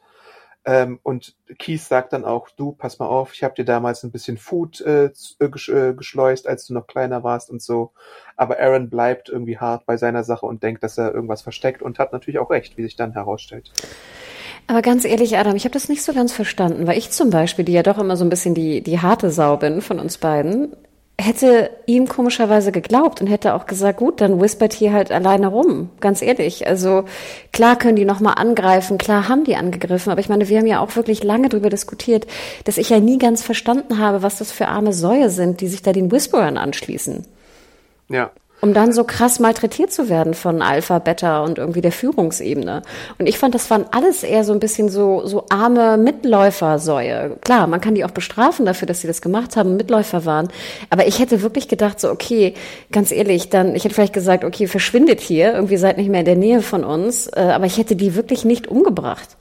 Ähm, und Keith sagt dann auch, du, pass mal auf, ich habe dir damals ein bisschen Food äh, äh, äh, geschleust, als du noch kleiner warst und so. Aber Aaron bleibt irgendwie hart bei seiner Sache und denkt, dass er irgendwas versteckt und hat natürlich auch recht, wie sich dann herausstellt. Aber ganz ehrlich, Adam, ich habe das nicht so ganz verstanden, weil ich zum Beispiel, die ja doch immer so ein bisschen die, die harte Sau bin von uns beiden, hätte ihm komischerweise geglaubt und hätte auch gesagt, gut, dann whispert hier halt alleine rum. Ganz ehrlich. Also klar können die nochmal angreifen, klar haben die angegriffen, aber ich meine, wir haben ja auch wirklich lange darüber diskutiert, dass ich ja nie ganz verstanden habe, was das für arme Säue sind, die sich da den Whisperern anschließen. Ja um dann so krass malträtiert zu werden von Alpha, Beta und irgendwie der Führungsebene. Und ich fand, das waren alles eher so ein bisschen so, so arme Mitläufersäue. Klar, man kann die auch bestrafen dafür, dass sie das gemacht haben, Mitläufer waren. Aber ich hätte wirklich gedacht, so, okay, ganz ehrlich, dann, ich hätte vielleicht gesagt, okay, verschwindet hier, irgendwie seid nicht mehr in der Nähe von uns, äh, aber ich hätte die wirklich nicht umgebracht.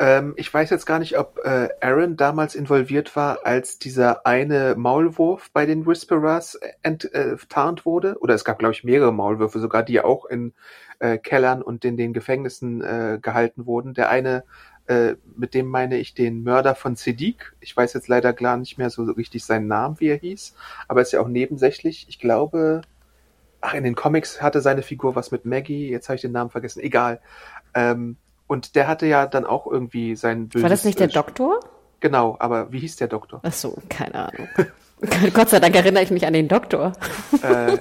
Ähm, ich weiß jetzt gar nicht, ob äh, Aaron damals involviert war, als dieser eine Maulwurf bei den Whisperers enttarnt äh, wurde. Oder es gab, glaube ich, mehrere Maulwürfe sogar, die auch in äh, Kellern und in den Gefängnissen äh, gehalten wurden. Der eine, äh, mit dem meine ich den Mörder von Sediq. Ich weiß jetzt leider gar nicht mehr so richtig seinen Namen, wie er hieß. Aber ist ja auch nebensächlich. Ich glaube, ach, in den Comics hatte seine Figur was mit Maggie. Jetzt habe ich den Namen vergessen. Egal. Ähm, und der hatte ja dann auch irgendwie sein böses... War das nicht der Doktor? Genau, aber wie hieß der Doktor? Ach so, keine Ahnung. Gott sei Dank erinnere ich mich an den Doktor. äh,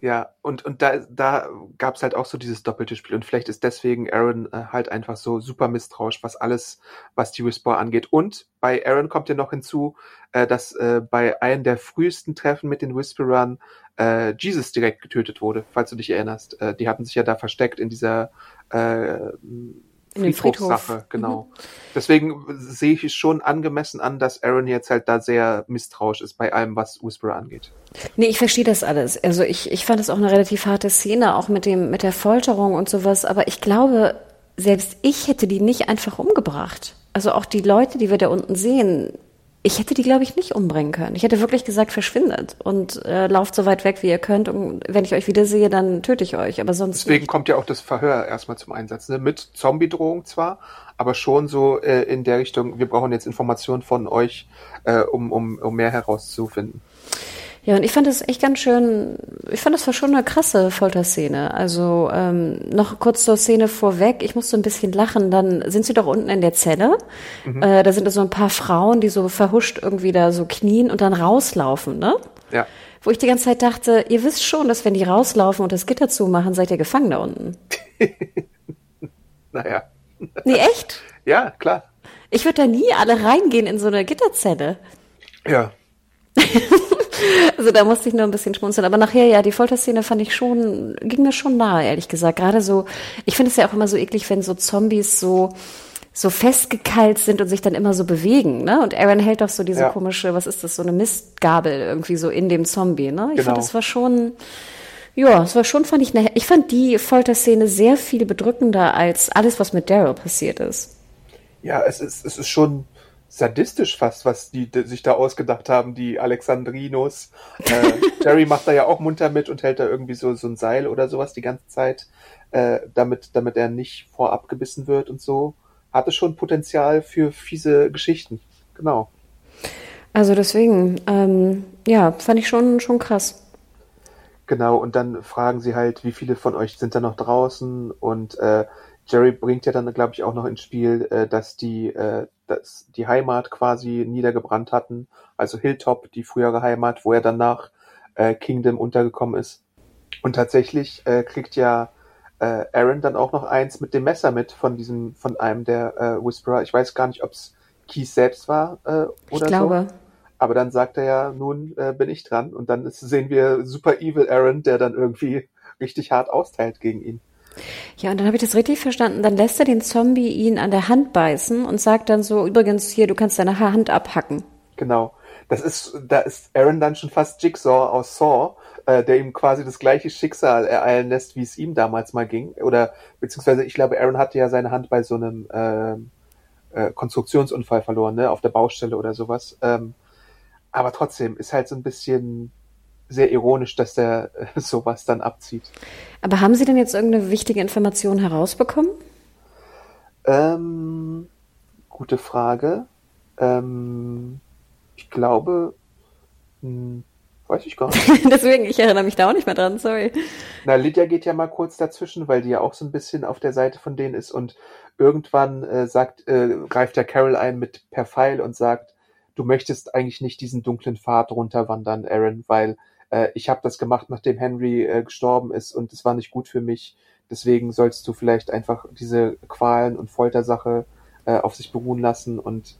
ja, und, und da, da gab es halt auch so dieses doppelte Spiel. Und vielleicht ist deswegen Aaron äh, halt einfach so super misstrauisch, was alles, was die Whisper angeht. Und bei Aaron kommt ja noch hinzu, äh, dass äh, bei einem der frühesten Treffen mit den Whisperern äh, Jesus direkt getötet wurde, falls du dich erinnerst. Äh, die hatten sich ja da versteckt in dieser äh. Friedhofssache, genau. Deswegen sehe ich es schon angemessen an, dass Aaron jetzt halt da sehr misstrauisch ist bei allem, was Whisperer angeht. Nee, ich verstehe das alles. Also ich, ich fand es auch eine relativ harte Szene, auch mit dem, mit der Folterung und sowas. Aber ich glaube, selbst ich hätte die nicht einfach umgebracht. Also auch die Leute, die wir da unten sehen, ich hätte die, glaube ich, nicht umbringen können. Ich hätte wirklich gesagt, verschwindet und äh, lauft so weit weg, wie ihr könnt. Und wenn ich euch wiedersehe, dann töte ich euch. Aber sonst Deswegen nicht. kommt ja auch das Verhör erstmal zum Einsatz. Ne? Mit Zombie-Drohung zwar, aber schon so äh, in der Richtung, wir brauchen jetzt Informationen von euch, äh, um, um, um mehr herauszufinden. Ja, und ich fand das echt ganz schön, ich fand das war schon eine krasse Folterszene. Also ähm, noch kurz zur Szene vorweg, ich musste ein bisschen lachen, dann sind sie doch unten in der Zelle. Äh, da sind da so ein paar Frauen, die so verhuscht irgendwie da so knien und dann rauslaufen, ne? Ja. Wo ich die ganze Zeit dachte, ihr wisst schon, dass wenn die rauslaufen und das Gitter zumachen, seid ihr gefangen da unten. Naja. Nee, echt? Ja, klar. Ich würde da nie alle reingehen in so eine Gitterzelle. Ja. Also da musste ich nur ein bisschen schmunzeln. Aber nachher, ja, die Folterszene fand ich schon, ging mir schon nahe, ehrlich gesagt. Gerade so, ich finde es ja auch immer so eklig, wenn so Zombies so, so festgekeilt sind und sich dann immer so bewegen, ne? Und Aaron hält doch so diese Ja. komische, was ist das, so eine Mistgabel irgendwie so in dem Zombie, ne? Ich Genau. fand, das war schon, ja, es war schon, fand ich, eine, ich fand die Folterszene sehr viel bedrückender als alles, was mit Daryl passiert ist. Ja, es ist, es ist schon sadistisch fast, was die, die sich da ausgedacht haben, die Alexandrinos. Äh, Jerry macht da ja auch munter mit und hält da irgendwie so, so ein Seil oder sowas die ganze Zeit, äh, damit, damit er nicht vorab gebissen wird und so. Hatte schon Potenzial für fiese Geschichten. Genau. Also deswegen, ähm, ja, fand ich schon, schon krass. Genau, und dann fragen sie halt, wie viele von euch sind da noch draußen? Und äh, Jerry bringt ja dann, glaube ich, auch noch ins Spiel, äh, dass die, äh, dass die Heimat quasi niedergebrannt hatten. Also Hilltop, die frühere Heimat, wo er dann nach äh, Kingdom untergekommen ist. Und tatsächlich äh, kriegt ja äh, Aaron dann auch noch eins mit dem Messer mit von diesem, von einem der äh, Whisperer. Ich weiß gar nicht, ob es Keith selbst war äh, oder Ich glaube. so. Aber dann sagt er ja, nun äh, bin ich dran. Und dann ist, sehen wir Super Evil Aaron, der dann irgendwie richtig hart austeilt gegen ihn. Ja, und dann habe ich das richtig verstanden. Dann lässt er den Zombie ihn an der Hand beißen und sagt dann so, übrigens hier, du kannst deine Ha- Hand abhacken. Genau. Das ist, da ist Aaron dann schon fast Jigsaw aus Saw, äh, der ihm quasi das gleiche Schicksal ereilen lässt, wie es ihm damals mal ging. Oder beziehungsweise ich glaube, Aaron hatte ja seine Hand bei so einem ähm, äh, Konstruktionsunfall verloren, ne, auf der Baustelle oder sowas. Ähm, aber trotzdem ist halt so ein bisschen sehr ironisch, dass der äh, sowas dann abzieht. Aber haben Sie denn jetzt irgendeine wichtige Information herausbekommen? Ähm, gute Frage. Ähm, ich glaube, hm, weiß ich gar nicht. Deswegen, ich erinnere mich da auch nicht mehr dran, sorry. Na, Lydia geht ja mal kurz dazwischen, weil die ja auch so ein bisschen auf der Seite von denen ist und irgendwann äh, sagt, äh, greift ja Carol ein mit per Pfeil und sagt, du möchtest eigentlich nicht diesen dunklen Pfad runterwandern, Aaron, weil äh, ich habe das gemacht, nachdem Henry äh, gestorben ist und es war nicht gut für mich. Deswegen sollst du vielleicht einfach diese Qualen und Foltersache äh, auf sich beruhen lassen und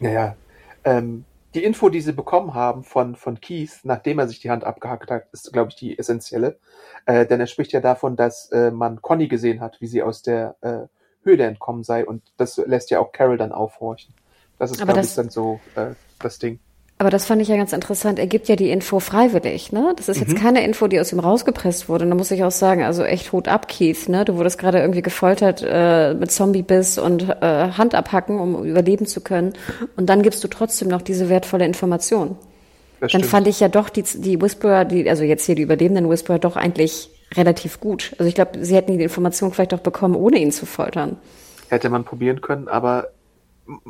naja, ähm, die Info, die sie bekommen haben von, von Keith, nachdem er sich die Hand abgehackt hat, ist, glaube ich, die essentielle. Äh, denn er spricht ja davon, dass äh, man Conny gesehen hat, wie sie aus der äh, Höhle entkommen sei. Und das lässt ja auch Carol dann aufhorchen. Das ist, glaube ich, dann so äh, das Ding. Aber das fand ich ja ganz interessant. Er gibt ja die Info freiwillig, ne? Das ist jetzt keine Info, die aus ihm rausgepresst wurde. Und da muss ich auch sagen, also echt Hut ab, Keith, ne? Du wurdest gerade irgendwie gefoltert äh, mit Zombie-Biss und äh, Hand abhacken, um überleben zu können. Und dann gibst du trotzdem noch diese wertvolle Information. Das Dann stimmt. fand ich ja doch die, die Whisperer, die, also jetzt hier die überlebenden Whisperer, doch eigentlich relativ gut. Also ich glaube, sie hätten die Information vielleicht auch bekommen, ohne ihn zu foltern. Hätte man probieren können, aber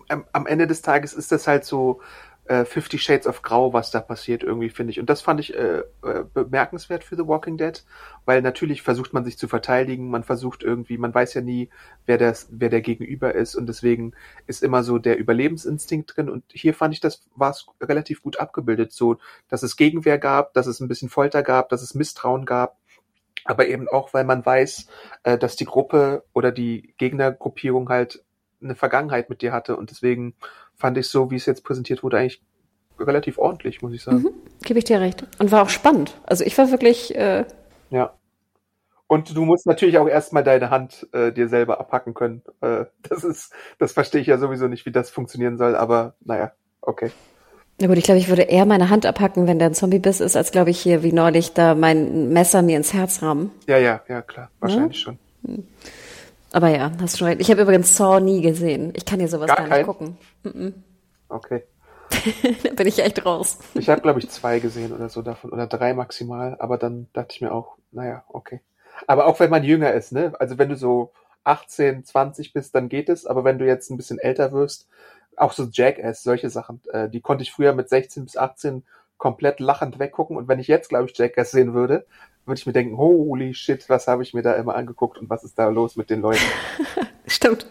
am, am Ende des Tages ist das halt so äh, Fifty Shades of Grau, was da passiert irgendwie, finde ich. Und das fand ich äh, äh, bemerkenswert für The Walking Dead, weil natürlich versucht man sich zu verteidigen, man versucht irgendwie, man weiß ja nie, wer das, wer der Gegenüber ist und deswegen ist immer so der Überlebensinstinkt drin und hier fand ich, das war es relativ gut abgebildet, so, dass es Gegenwehr gab, dass es ein bisschen Folter gab, dass es Misstrauen gab, aber eben auch, weil man weiß, äh, dass die Gruppe oder die Gegnergruppierung halt eine Vergangenheit mit dir hatte und deswegen fand ich so, wie es jetzt präsentiert wurde, eigentlich relativ ordentlich, muss ich sagen. Gebe ich dir recht. Und war auch spannend. Also ich war wirklich, äh, Ja. Und du musst natürlich auch erstmal deine Hand äh, dir selber abhacken können. Äh, das ist, das verstehe ich ja sowieso nicht, wie das funktionieren soll, aber naja, okay. Na gut, ich glaube, ich würde eher meine Hand abhacken, wenn der ein Zombie-Biss ist, als glaube ich hier wie neulich da mein Messer mir ins Herz rammen. Ja, ja, ja, klar, wahrscheinlich ja? schon. Aber ja, hast du recht. Ich habe übrigens Saw nie gesehen. Ich kann dir sowas gar, gar nicht gucken. Mm -mm. Okay. da bin ich echt raus. Ich habe, glaube ich, zwei gesehen oder so davon, oder drei maximal, aber dann dachte ich mir auch, naja, okay. Aber auch wenn man jünger ist, ne? Also wenn du so 18, 20 bist, dann geht es. Aber wenn du jetzt ein bisschen älter wirst, auch so Jackass, solche Sachen, äh, die konnte ich früher mit 16 bis 18 komplett lachend weggucken. Und wenn ich jetzt, glaube ich, Jackass sehen würde, würde ich mir denken, holy shit, was habe ich mir da immer angeguckt und was ist da los mit den Leuten? Stimmt.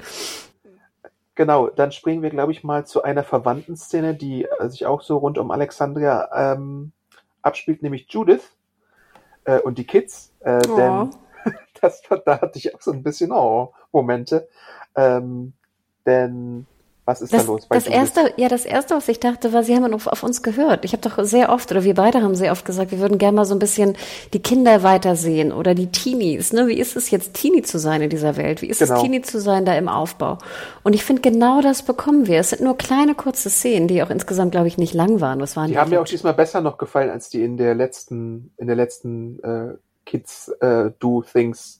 Genau, dann springen wir, glaube ich, mal zu einer verwandten Szene, die äh, sich auch so rund um Alexandria ähm, abspielt, nämlich Judith äh, und die Kids. Äh, oh. Denn das, da hatte ich auch so ein bisschen oh, Momente. Ähm, denn was ist das, da los? das erste, ja, das erste, was ich dachte, war, sie haben auf, auf uns gehört. Ich habe doch sehr oft, oder wir beide haben sehr oft gesagt, wir würden gerne mal so ein bisschen die Kinder weitersehen oder die Teenies. Ne? Wie ist es jetzt, Teenie zu sein in dieser Welt? Wie ist genau. es, Teenie zu sein da im Aufbau? Und ich finde, genau das bekommen wir. Es sind nur kleine, kurze Szenen, die auch insgesamt, glaube ich, nicht lang waren. Was waren die? Die haben mir auch diesmal besser noch gefallen als die in der letzten, in der letzten äh, Kids äh, Do Things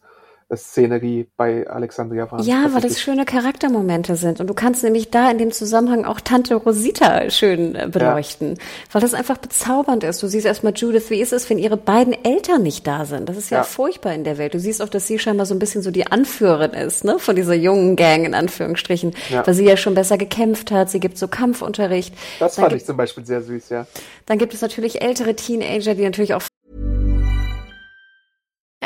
Szenerie bei Alexandria waren. Ja, weil das schöne Charaktermomente sind. Und du kannst nämlich da in dem Zusammenhang auch Tante Rosita schön äh, beleuchten, ja. weil das einfach bezaubernd ist. Du siehst erstmal Judith, wie ist es, wenn ihre beiden Eltern nicht da sind? Das ist ja, ja, furchtbar in der Welt. Du siehst auch, dass sie scheinbar so ein bisschen so die Anführerin ist, ne, von dieser jungen Gang in Anführungsstrichen, ja. weil sie ja schon besser gekämpft hat. Sie gibt so Kampfunterricht. Das Dann fand ich zum Beispiel sehr süß, ja. Dann gibt es natürlich ältere Teenager, die natürlich auch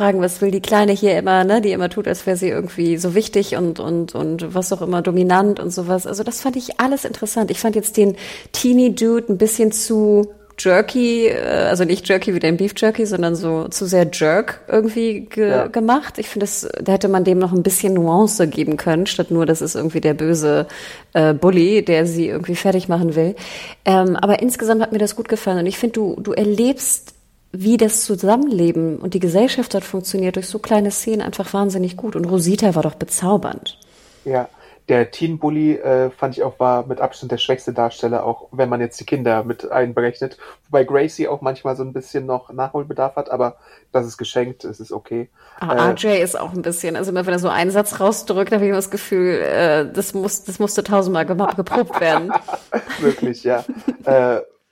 Fragen, was will die Kleine hier immer, ne, die immer tut, als wäre sie irgendwie so wichtig und, und, und was auch immer dominant und sowas. Also das fand ich alles interessant. Ich fand jetzt den Teenie Dude ein bisschen zu jerky, äh, also nicht jerky wie dein Beef Jerky, sondern so zu sehr jerk irgendwie ge ja. gemacht. Ich finde, da hätte man dem noch ein bisschen Nuance geben können, statt nur, das ist irgendwie der böse äh, Bully, der sie irgendwie fertig machen will. Ähm, aber insgesamt hat mir das gut gefallen und ich finde, du, du erlebst wie das Zusammenleben und die Gesellschaft dort funktioniert durch so kleine Szenen einfach wahnsinnig gut. Und Rosita war doch bezaubernd. Ja, der Teen Bully äh, fand ich auch war mit Abstand der schwächste Darsteller, auch wenn man jetzt die Kinder mit einberechnet. Wobei Gracie auch manchmal so ein bisschen noch Nachholbedarf hat, aber das ist geschenkt, es ist okay. Ah, äh, RJ ist auch ein bisschen, also immer wenn er so einen Satz rausdrückt, habe ich immer das Gefühl, äh, das muss, das musste tausendmal geprobt werden. Wirklich, ja.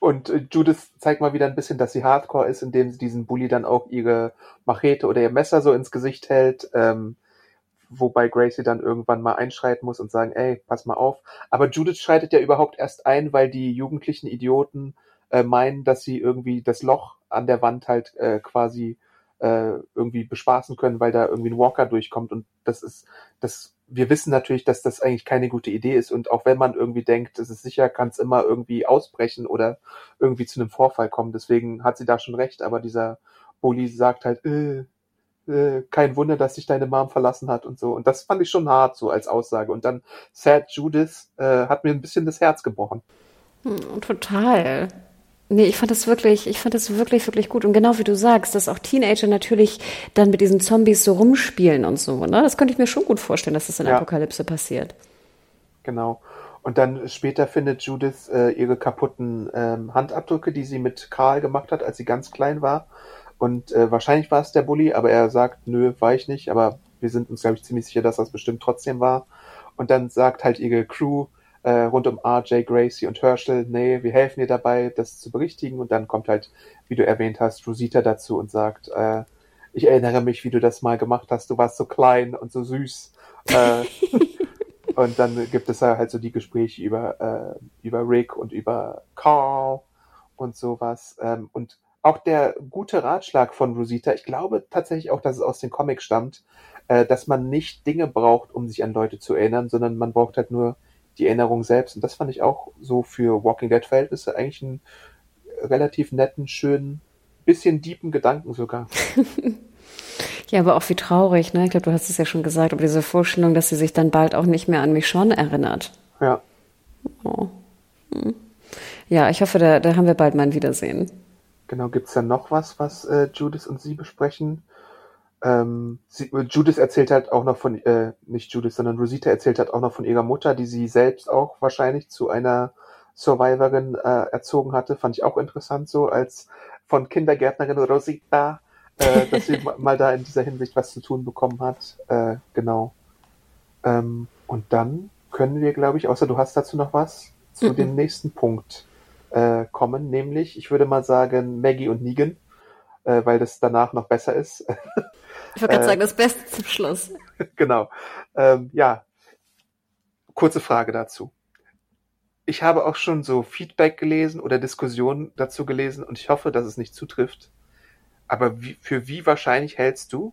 Und äh, Judith zeigt mal wieder ein bisschen, dass sie Hardcore ist, indem sie diesen Bully dann auch ihre Machete oder ihr Messer so ins Gesicht hält. Ähm, wobei Gracie dann irgendwann mal einschreiten muss und sagen, ey, pass mal auf. Aber Judith schreitet ja überhaupt erst ein, weil die jugendlichen Idioten äh, meinen, dass sie irgendwie das Loch an der Wand halt äh, quasi äh, irgendwie bespaßen können, weil da irgendwie ein Walker durchkommt. Und das ist, das wir wissen natürlich, dass das eigentlich keine gute Idee ist und auch wenn man irgendwie denkt, es ist sicher, kann es immer irgendwie ausbrechen oder irgendwie zu einem Vorfall kommen. Deswegen hat sie da schon recht, aber dieser Bully sagt halt, äh, äh, kein Wunder, dass sich deine Mom verlassen hat und so. Und das fand ich schon hart so als Aussage. Und dann Sad Judith äh, hat mir ein bisschen das Herz gebrochen. Hm, total. Nee, ich fand das wirklich, ich fand das wirklich, wirklich gut. Und genau wie du sagst, dass auch Teenager natürlich dann mit diesen Zombies so rumspielen und so, ne? Das könnte ich mir schon gut vorstellen, dass das in ja. Apokalypse passiert. Genau. Und dann später findet Judith äh, ihre kaputten ähm, Handabdrücke, die sie mit Karl gemacht hat, als sie ganz klein war. Und äh, wahrscheinlich war es der Bully, aber er sagt, nö, war ich nicht. Aber wir sind uns, glaube ich, ziemlich sicher, dass das bestimmt trotzdem war. Und dann sagt halt ihre Crew, äh, rund um RJ, Gracie und Herschel, nee, wir helfen dir dabei, das zu berichtigen. Und dann kommt halt, wie du erwähnt hast, Rosita dazu und sagt, äh, ich erinnere mich, wie du das mal gemacht hast, du warst so klein und so süß. Äh, und dann gibt es halt so die Gespräche über, äh, über Rick und über Carl und sowas. Ähm, und auch der gute Ratschlag von Rosita, ich glaube tatsächlich auch, dass es aus den Comics stammt, äh, dass man nicht Dinge braucht, um sich an Leute zu erinnern, sondern man braucht halt nur die Erinnerung selbst. Und das fand ich auch so für Walking Dead Verhältnisse eigentlich einen relativ netten, schönen, bisschen deepen Gedanken sogar. ja, aber auch wie traurig, ne? Ich glaube, du hast es ja schon gesagt, aber diese Vorstellung, dass sie sich dann bald auch nicht mehr an Michonne erinnert. Ja. Oh. Hm. Ja, ich hoffe, da, da haben wir bald mal ein Wiedersehen. Genau, gibt's da noch was, was äh, Judith und sie besprechen? Ähm, sie, Judith erzählt halt auch noch von, äh, nicht Judith, sondern Rosita erzählt halt auch noch von ihrer Mutter, die sie selbst auch wahrscheinlich zu einer Survivorin äh, erzogen hatte. Fand ich auch interessant so als von Kindergärtnerin Rosita, äh, dass sie mal da in dieser Hinsicht was zu tun bekommen hat. Äh, genau. Ähm, und dann können wir, glaube ich, außer du hast dazu noch was, zu mhm. dem nächsten Punkt äh, kommen, nämlich, ich würde mal sagen, Maggie und Negan, äh, weil das danach noch besser ist. Ich wollte gerade äh, sagen, das Beste zum Schluss. genau. Ähm, ja, kurze Frage dazu. Ich habe auch schon so Feedback gelesen oder Diskussionen dazu gelesen und ich hoffe, dass es nicht zutrifft. Aber wie, für wie wahrscheinlich hältst du,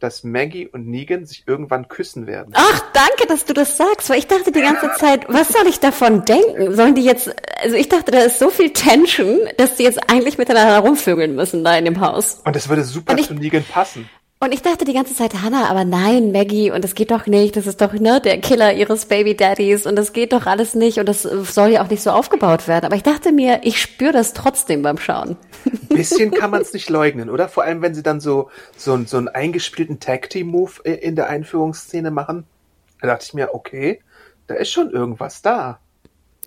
dass Maggie und Negan sich irgendwann küssen werden. Ach, danke, dass du das sagst, weil ich dachte die ganze Zeit, was soll ich davon denken? Sollen die jetzt, also ich dachte, da ist so viel Tension, dass die jetzt eigentlich miteinander rumvögeln müssen da in dem Haus. Und das würde super ich, zu Negan passen. Und ich dachte die ganze Zeit, Hannah, aber nein, Maggie, und das geht doch nicht, das ist doch ne, der Killer ihres Baby Daddies und das geht doch alles nicht und das soll ja auch nicht so aufgebaut werden. Aber ich dachte mir, ich spüre das trotzdem beim Schauen. Bisschen kann man es nicht leugnen, oder? Vor allem, wenn sie dann so, so, so einen eingespielten Tag-Team-Move in der Einführungsszene machen. Da dachte ich mir, okay, da ist schon irgendwas da.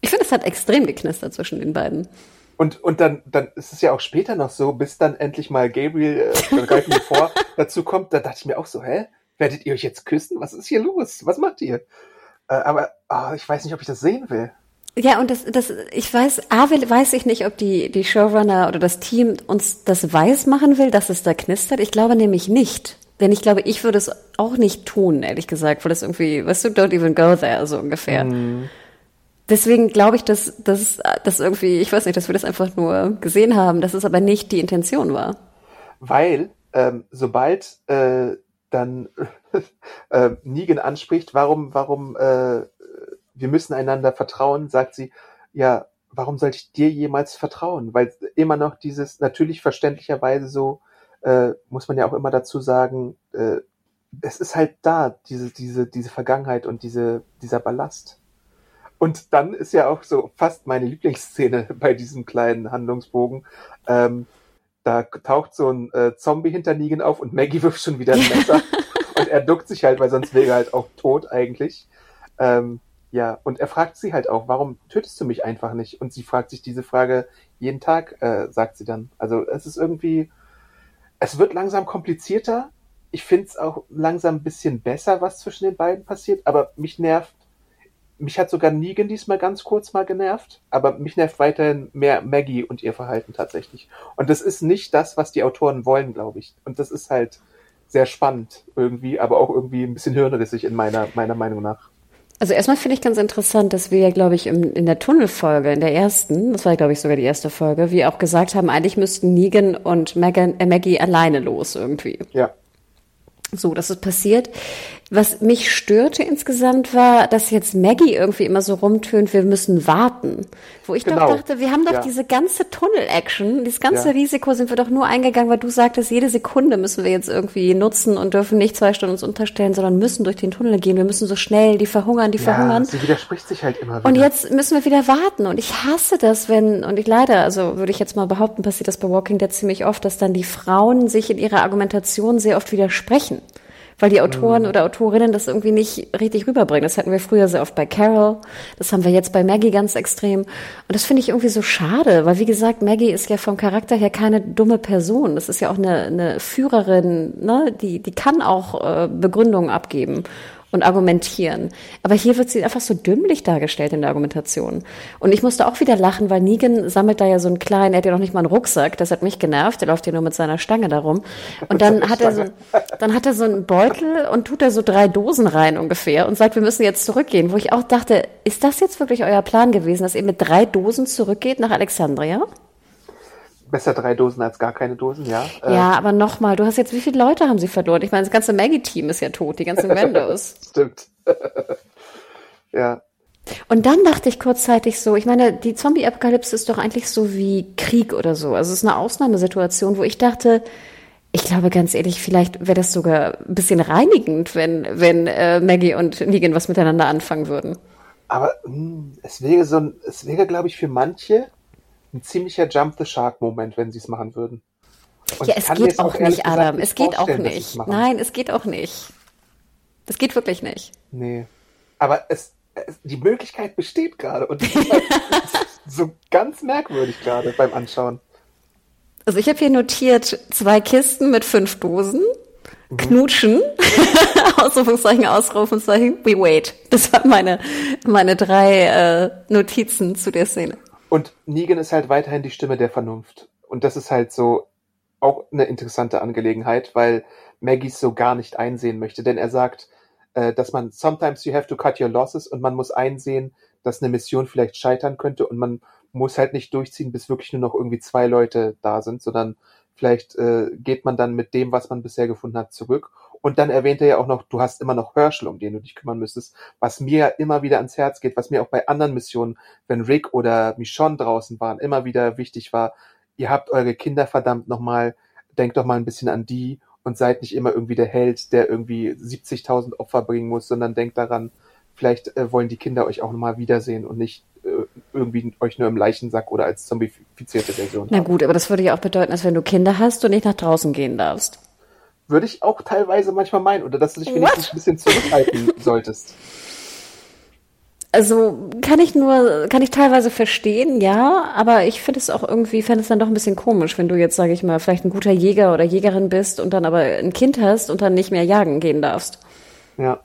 Ich finde, es hat extrem geknistert zwischen den beiden. Und, und dann, dann ist es ja auch später noch so, bis dann endlich mal Gabriel, äh, greifen wir vor, dazu kommt, da dachte ich mir auch so, hä? Werdet ihr euch jetzt küssen? Was ist hier los? Was macht ihr? Äh, aber oh, ich weiß nicht, ob ich das sehen will. Ja, und das, das, ich weiß, A, weiß ich nicht, ob die, die Showrunner oder das Team uns das weiß machen will, dass es da knistert. Ich glaube nämlich nicht. Denn ich glaube, ich würde es auch nicht tun, ehrlich gesagt, weil das irgendwie, weißt du, don't even go there, so ungefähr. Mm deswegen glaube ich, dass, dass, dass irgendwie, ich weiß nicht, dass wir das einfach nur gesehen haben, dass es aber nicht die Intention war. Weil, ähm, sobald äh, dann äh, Negan anspricht, warum, warum, äh, wir müssen einander vertrauen, sagt sie, ja, warum sollte ich dir jemals vertrauen? Weil immer noch dieses, natürlich verständlicherweise so, äh, muss man ja auch immer dazu sagen, äh, es ist halt da, diese, diese, diese Vergangenheit und diese, dieser Ballast. Und dann ist ja auch so fast meine Lieblingsszene bei diesem kleinen Handlungsbogen. Ähm, da taucht so ein äh, Zombie hinter Negan auf und Maggie wirft schon wieder ein Messer. und er duckt sich halt, weil sonst wäre er halt auch tot eigentlich. Ähm, ja, und er fragt sie halt auch, warum tötest du mich einfach nicht? Und sie fragt sich diese Frage jeden Tag, äh, sagt sie dann. Also es ist irgendwie, es wird langsam komplizierter. Ich finde es auch langsam ein bisschen besser, was zwischen den beiden passiert, aber mich nervt mich hat sogar Negan diesmal ganz kurz mal genervt, aber mich nervt weiterhin mehr Maggie und ihr Verhalten tatsächlich. Und das ist nicht das, was die Autoren wollen, glaube ich. Und das ist halt sehr spannend irgendwie, aber auch irgendwie ein bisschen hirnrissig in meiner, meiner Meinung nach. Also erstmal finde ich ganz interessant, dass wir ja, glaube ich, im, in der Tunnelfolge, in der ersten, das war, glaube ich, sogar die erste Folge, wir auch gesagt haben, eigentlich müssten Negan und Megan, äh, Maggie alleine los irgendwie. Ja. So, das ist passiert. Was mich störte insgesamt war, dass jetzt Maggie irgendwie immer so rumtönt, wir müssen warten. Wo ich genau. doch dachte, wir haben doch ja. diese ganze Tunnel-Action, dieses ganze ja. Risiko sind wir doch nur eingegangen, weil du sagtest, jede Sekunde müssen wir jetzt irgendwie nutzen und dürfen nicht zwei Stunden uns unterstellen, sondern müssen durch den Tunnel gehen. Wir müssen so schnell, die verhungern, die ja, verhungern. Sie widerspricht sich halt immer wieder. Und jetzt müssen wir wieder warten. Und ich hasse das, wenn, und ich leider, also würde ich jetzt mal behaupten, passiert das bei Walking Dead ziemlich oft, dass dann die Frauen sich in ihrer Argumentation sehr oft widersprechen weil die Autoren mhm. oder Autorinnen das irgendwie nicht richtig rüberbringen. Das hatten wir früher sehr oft bei Carol, das haben wir jetzt bei Maggie ganz extrem. Und das finde ich irgendwie so schade, weil wie gesagt, Maggie ist ja vom Charakter her keine dumme Person. Das ist ja auch eine, eine Führerin, ne? die, die kann auch äh, Begründungen abgeben und argumentieren. Aber hier wird sie einfach so dümmlich dargestellt in der Argumentation. Und ich musste auch wieder lachen, weil Negan sammelt da ja so einen kleinen, er hat ja noch nicht mal einen Rucksack, das hat mich genervt, der läuft ja nur mit seiner Stange darum. Und dann hat er so, dann hat er so einen Beutel und tut da so drei Dosen rein ungefähr und sagt, wir müssen jetzt zurückgehen, wo ich auch dachte, ist das jetzt wirklich euer Plan gewesen, dass ihr mit drei Dosen zurückgeht nach Alexandria? Besser drei Dosen als gar keine Dosen, ja. Äh, ja, aber nochmal, du hast jetzt, wie viele Leute haben sie verloren? Ich meine, das ganze Maggie-Team ist ja tot, die ganzen Randos. Stimmt. ja. Und dann dachte ich kurzzeitig so, ich meine, die Zombie-Apokalypse ist doch eigentlich so wie Krieg oder so. Also es ist eine Ausnahmesituation, wo ich dachte, ich glaube ganz ehrlich, vielleicht wäre das sogar ein bisschen reinigend, wenn, wenn äh, Maggie und Negan was miteinander anfangen würden. Aber mh, hm, es wäre so ein, es wäre, glaube ich, für manche ein ziemlicher Jump the Shark-Moment, wenn sie es machen würden. Und ja, es geht auch nicht, Adam. Es geht auch nicht. Nein, es geht auch nicht. Das geht wirklich nicht. Nee. Aber es, es die Möglichkeit besteht gerade und das ist halt so ganz merkwürdig gerade beim Anschauen. Also ich habe hier notiert zwei Kisten mit fünf Dosen. Mhm. Knutschen, Ausrufungszeichen, Ausrufungszeichen, we wait. Das waren meine, meine drei äh, Notizen zu der Szene. Und Negan ist halt weiterhin die Stimme der Vernunft. Und das ist halt so auch eine interessante Angelegenheit, weil Maggie es so gar nicht einsehen möchte. Denn er sagt, äh, dass man sometimes you have to cut your losses und man muss einsehen, dass eine Mission vielleicht scheitern könnte und man muss halt nicht durchziehen, bis wirklich nur noch irgendwie zwei Leute da sind, sondern vielleicht äh, geht man dann mit dem, was man bisher gefunden hat, zurück und dann erwähnt er ja auch noch, du hast immer noch Herschel, um den du dich kümmern müsstest, was mir ja immer wieder ans Herz geht, was mir auch bei anderen Missionen, wenn Rick oder Michonne draußen waren, immer wieder wichtig war. Ihr habt eure Kinder verdammt nochmal, denkt doch mal ein bisschen an die und seid nicht immer irgendwie der Held, der irgendwie 70.000 Opfer bringen muss, sondern denkt daran, vielleicht äh, wollen die Kinder euch auch nochmal wiedersehen und nicht äh, irgendwie euch nur im Leichensack oder als zombifizierte Version. Na gut, aber das würde ja auch bedeuten, dass wenn du Kinder hast, du nicht nach draußen gehen darfst. Würde ich auch teilweise manchmal meinen. Oder dass du dich wenigstens ein bisschen zurückhalten solltest. Also kann ich nur, kann ich teilweise verstehen, ja, aber ich finde es auch irgendwie, fände es dann doch ein bisschen komisch, wenn du jetzt, sage ich mal, vielleicht ein guter Jäger oder Jägerin bist und dann aber ein Kind hast und dann nicht mehr jagen gehen darfst. Ja.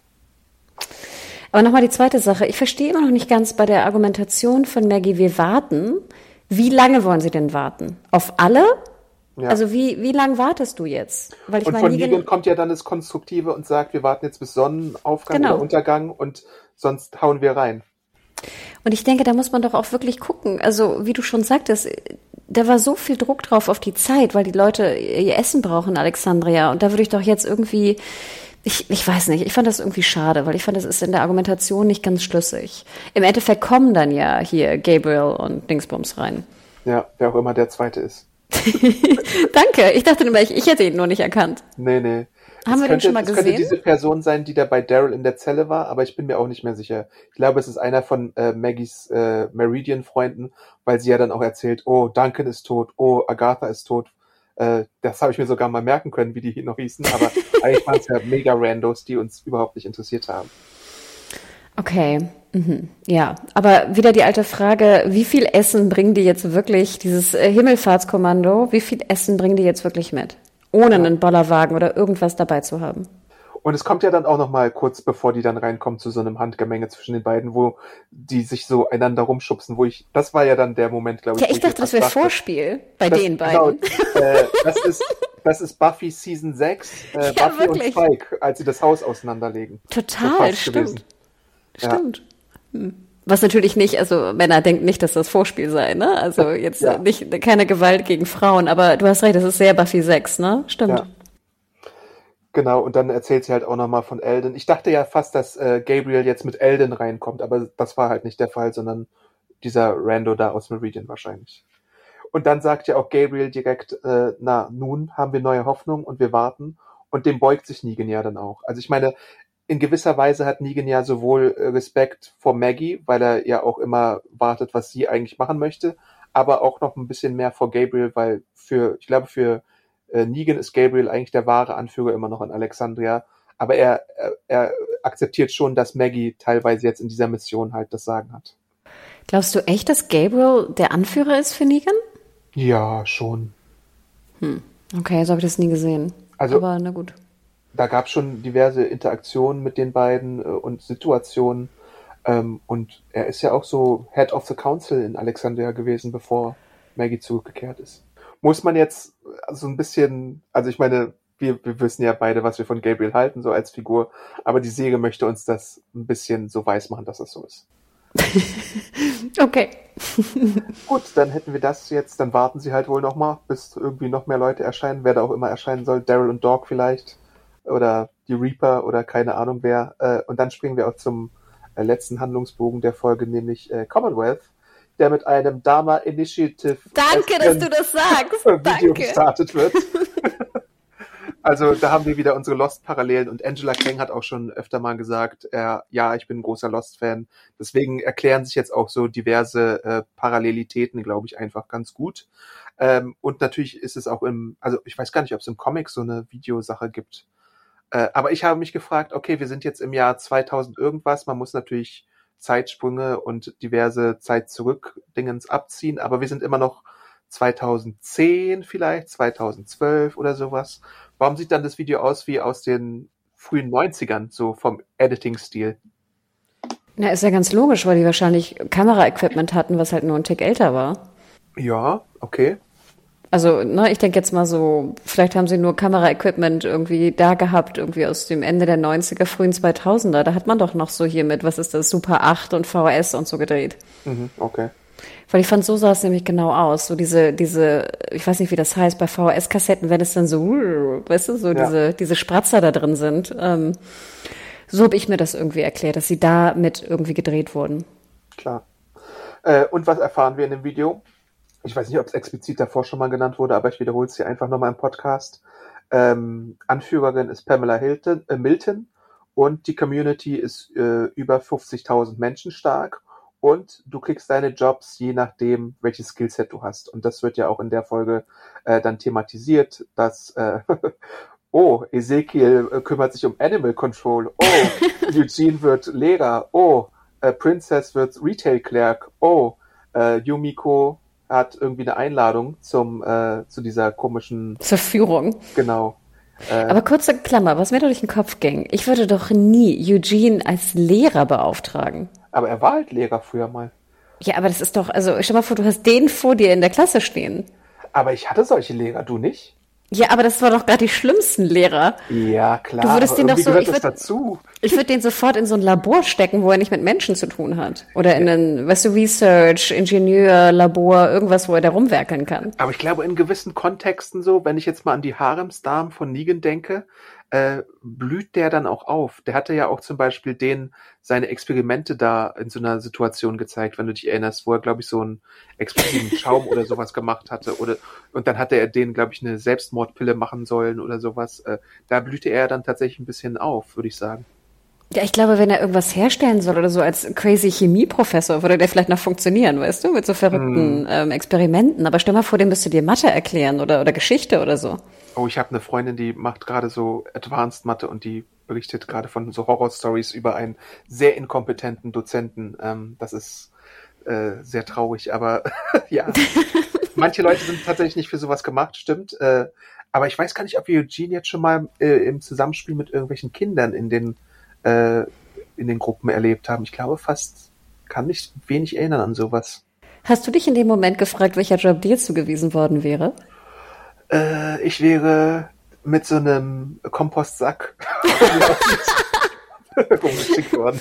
Aber nochmal die zweite Sache. Ich verstehe immer noch nicht ganz bei der Argumentation von Maggie, wir warten. Wie lange wollen Sie denn warten? Auf alle ja. Also wie, wie lang wartest du jetzt? Weil ich und meine, von Negan kommt ja dann das Konstruktive und sagt, wir warten jetzt bis Sonnenaufgang genau. oder Untergang und sonst hauen wir rein. Und ich denke, da muss man doch auch wirklich gucken. Also wie du schon sagtest, da war so viel Druck drauf auf die Zeit, weil die Leute ihr Essen brauchen, Alexandria. Und da würde ich doch jetzt irgendwie, ich, ich weiß nicht, ich fand das irgendwie schade, weil ich fand, das ist in der Argumentation nicht ganz schlüssig. Im Endeffekt kommen dann ja hier Gabriel und Dingsbums rein. Ja, wer auch immer der zweite ist. Danke. Ich dachte immer, ich, ich hätte ihn nur nicht erkannt. Nee, nee. Haben es wir könnte, den schon mal gesehen? Es könnte diese Person sein, die da bei Daryl in der Zelle war, aber ich bin mir auch nicht mehr sicher. Ich glaube, es ist einer von äh, Maggies äh, Meridian-Freunden, weil sie ja dann auch erzählt, oh, Duncan ist tot, oh, Agatha ist tot. Äh, das habe ich mir sogar mal merken können, wie die noch hießen, aber eigentlich waren es ja mega Randos, die uns überhaupt nicht interessiert haben. Okay, mhm. ja. Aber wieder die alte Frage, wie viel Essen bringen die jetzt wirklich, dieses äh, Himmelfahrtskommando, wie viel Essen bringen die jetzt wirklich mit? Ohne einen Bollerwagen oder irgendwas dabei zu haben. Und es kommt ja dann auch noch mal kurz bevor die dann reinkommen zu so einem Handgemenge zwischen den beiden, wo die sich so einander rumschubsen, wo ich, das war ja dann der Moment, glaube ich. Ja, ich dachte, das wäre Vorspiel bei das, den beiden. Genau, äh, das ist, das ist Buffy Season 6, äh, ja, Buffy wirklich. und Spike, als sie das Haus auseinanderlegen. Total, stimmt. Gewesen. Stimmt. Ja. Was natürlich nicht, also Männer denken nicht, dass das Vorspiel sei, ne? Also jetzt ja. nicht keine Gewalt gegen Frauen, aber du hast recht, das ist sehr Buffy 6, ne? Stimmt. Ja. Genau, und dann erzählt sie halt auch nochmal von Elden. Ich dachte ja fast, dass äh, Gabriel jetzt mit Elden reinkommt, aber das war halt nicht der Fall, sondern dieser Rando da aus Meridian wahrscheinlich. Und dann sagt ja auch Gabriel direkt, äh, na, nun haben wir neue Hoffnung und wir warten. Und dem beugt sich Negan ja dann auch. Also ich meine, in gewisser Weise hat Negan ja sowohl äh, Respekt vor Maggie, weil er ja auch immer wartet, was sie eigentlich machen möchte, aber auch noch ein bisschen mehr vor Gabriel, weil für, ich glaube, für äh, Negan ist Gabriel eigentlich der wahre Anführer immer noch an Alexandria. Aber er, er, er akzeptiert schon, dass Maggie teilweise jetzt in dieser Mission halt das Sagen hat. Glaubst du echt, dass Gabriel der Anführer ist für Negan? Ja, schon. Hm. Okay, so habe ich das nie gesehen. Also, Aber na gut da gab es schon diverse Interaktionen mit den beiden äh, und Situationen. Ähm, und er ist ja auch so Head of the Council in Alexandria gewesen, bevor Maggie zurückgekehrt ist. Muss man jetzt so ein bisschen, also ich meine, wir, wir wissen ja beide, was wir von Gabriel halten, so als Figur, aber die Serie möchte uns das ein bisschen so weiß machen, dass das so ist. okay. Gut, dann hätten wir das jetzt, dann warten sie halt wohl nochmal, bis irgendwie noch mehr Leute erscheinen, wer da auch immer erscheinen soll, Daryl und Dog vielleicht oder die Reaper oder keine Ahnung wer. Äh, und dann springen wir auch zum äh, letzten Handlungsbogen der Folge, nämlich äh, Commonwealth, der mit einem Dama Initiative Danke, dass du das sagst. Video Danke. gestartet wird. Also da haben wir wieder unsere Lost-Parallelen und Angela Kang hat auch schon öfter mal gesagt, äh, ja, ich bin ein großer Lost-Fan. Deswegen erklären sich jetzt auch so diverse äh, Parallelitäten, glaube ich, einfach ganz gut. Ähm, und natürlich ist es auch im, also ich weiß gar nicht, ob es im Comic so eine Videosache gibt. Äh, aber ich habe mich gefragt, okay, wir sind jetzt im Jahr 2000 irgendwas, man muss natürlich Zeitsprünge und diverse Zeit zurück Dingens abziehen, aber wir sind immer noch 2010 vielleicht, 2012 oder sowas. Warum sieht dann das Video aus wie aus den frühen 90ern, so vom Editing-Stil? Na, ist ja ganz logisch, weil die wahrscheinlich Kameraequipment hatten, was halt nur ein Tick älter war. Ja, okay. Also, ne, ich denke jetzt mal so, vielleicht haben sie nur Kameraequipment irgendwie da gehabt, irgendwie aus dem Ende der 90er, frühen 2000er. Da hat man doch noch so hier mit, was ist das, Super 8 und VHS und so gedreht. Mhm, okay. Weil ich fand, so sah es nämlich genau aus. So diese, diese, ich weiß nicht, wie das heißt, bei VHS-Kassetten, wenn es dann so, weißt du, so Ja. diese, diese Spratzer da drin sind. Ähm, so habe ich mir das irgendwie erklärt, dass sie da mit irgendwie gedreht wurden. Klar. Äh, und was erfahren wir in dem Video? Ich weiß nicht, ob es explizit davor schon mal genannt wurde, aber ich wiederhole es hier einfach nochmal im Podcast. Ähm, Anführerin ist Pamela Hilton, äh, Milton und die Community ist äh, über 50.000 Menschen stark und du kriegst deine Jobs je nachdem, welches Skillset du hast. Und das wird ja auch in der Folge äh, dann thematisiert, dass äh, Oh, Ezekiel äh, kümmert sich um Animal Control. Oh, Eugene wird Lehrer. Oh, äh, Princess wird Retail Clerk. Oh, äh, Yumiko hat irgendwie eine Einladung zum äh, zu dieser komischen Zur Führung. genau. Aber kurze Klammer, was mir durch den Kopf ging. Ich würde doch nie Eugene als Lehrer beauftragen. Aber er war halt Lehrer früher mal. Ja, aber das ist doch, also stell mal vor, du hast den vor dir in der Klasse stehen. Aber ich hatte solche Lehrer, du nicht? Ja, aber das war doch gerade die schlimmsten Lehrer. Ja, klar. Du würdest den doch so- ich das würd- würde den sofort in so ein Labor stecken, wo er nicht mit Menschen zu tun hat. Oder in ein, weißt du, Research, Ingenieur, Labor, irgendwas, wo er da rumwerkeln kann. Aber ich glaube, in gewissen Kontexten so, wenn ich jetzt mal an die Haremsdamen von Negan denke, äh, blüht der dann auch auf. Der hatte ja auch zum Beispiel den seine Experimente da in so einer Situation gezeigt, wenn du dich erinnerst, wo er, glaube ich, so einen explosiven Schaum oder sowas gemacht hatte. Oder und dann hatte er denen, glaube ich, eine Selbstmordpille machen sollen oder sowas. Äh, da blühte er dann tatsächlich ein bisschen auf, würde ich sagen. Ja, ich glaube, wenn er irgendwas herstellen soll oder so als crazy Chemieprofessor, würde der vielleicht noch funktionieren, weißt du, mit so verrückten ähm, Experimenten. Aber stell mal vor, dem müsste dir Mathe erklären oder, oder Geschichte oder so. Oh, ich habe eine Freundin, die macht gerade so Advanced Mathe und die berichtet gerade von so Horror-Stories über einen sehr inkompetenten Dozenten. Ähm, das ist äh, sehr traurig, aber ja. Manche Leute sind tatsächlich nicht für sowas gemacht, stimmt. Äh, aber ich weiß gar nicht, ob wir Eugene jetzt schon mal äh, im Zusammenspiel mit irgendwelchen Kindern in den, äh, in den Gruppen erlebt haben. Ich glaube fast, kann mich wenig erinnern an sowas. Hast du dich in dem Moment gefragt, welcher Job dir zugewiesen worden wäre? Äh, ich wäre mit so einem Kompostsack rumgeschickt worden.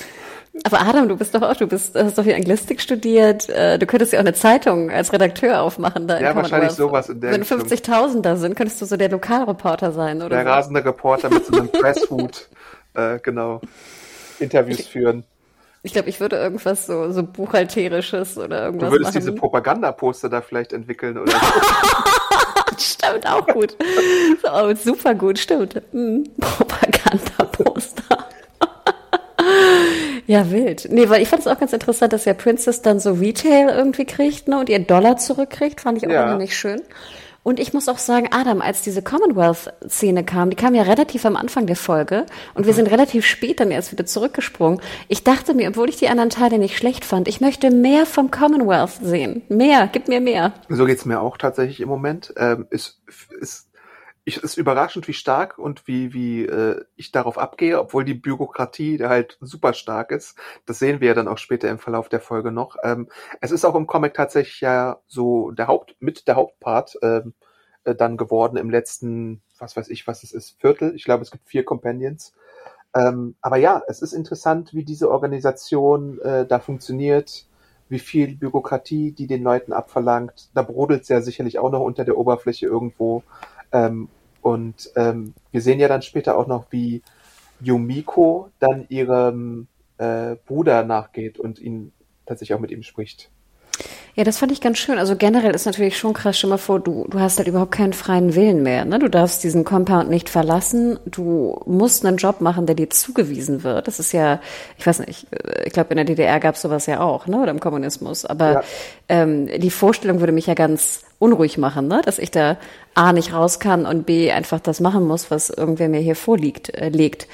Aber Adam, du bist doch auch, du bist, hast doch hier Anglistik studiert. äh, Du könntest ja auch eine Zeitung als Redakteur aufmachen. Da Ja, wahrscheinlich Commonwealth. sowas in der Wenn Richtung. 50.000 da sind, könntest du so der Lokalreporter sein, oder? Der so. rasende Reporter mit so einem Presshut, äh, genau, Interviews führen. Ich glaube, ich würde irgendwas so, so buchhalterisches oder Du irgendwas würdest machen. diese Propagandaposter da vielleicht entwickeln oder so. Stimmt, auch gut. So, oh, super gut, stimmt. Hm. Propagandaposter. ja, wild. Nee, weil ich fand es auch ganz interessant, dass ja Princess dann so Retail irgendwie kriegt, ne, und ihr Dollar zurückkriegt, fand ich auch Ja. nämlich schön. Und ich muss auch sagen, Adam, als diese Commonwealth-Szene kam, die kam ja relativ am Anfang der Folge und wir sind relativ spät dann erst wieder zurückgesprungen. Ich dachte mir, obwohl ich die anderen Teile nicht schlecht fand, ich möchte mehr vom Commonwealth sehen. Mehr, gib mir mehr. So geht's mir auch tatsächlich im Moment. Ähm, ist, ist, ich, ist überraschend, wie stark und wie, wie äh, ich darauf abgehe, obwohl die Bürokratie da halt super stark ist. Das sehen wir ja dann auch später im Verlauf der Folge noch. Ähm, es ist auch im Comic tatsächlich ja so der Haupt, mit der Hauptpart ähm, äh, dann geworden im letzten, was weiß ich, was es ist, Viertel. Ich glaube, es gibt vier Companions. Ähm, aber ja, es ist interessant, wie diese Organisation äh, da funktioniert, wie viel Bürokratie die den Leuten abverlangt. Da brodelt es ja sicherlich auch noch unter der Oberfläche irgendwo. Ähm, und ähm, wir sehen ja dann später auch noch, wie Yumiko dann ihrem äh, Bruder nachgeht und ihn tatsächlich auch mit ihm spricht. Ja, das fand ich ganz schön. Also generell ist natürlich schon krass, stell mal vor, du, du hast halt überhaupt keinen freien Willen mehr. Ne? Du darfst diesen Compound nicht verlassen. Du musst einen Job machen, der dir zugewiesen wird. Das ist ja, ich weiß nicht, ich glaube in der DDR gab es sowas ja auch, ne? Oder im Kommunismus. Aber ja. ähm, die Vorstellung würde mich ja ganz unruhig machen, ne? dass ich da A nicht raus kann und B einfach das machen muss, was irgendwer mir hier vorliegt, äh, legt.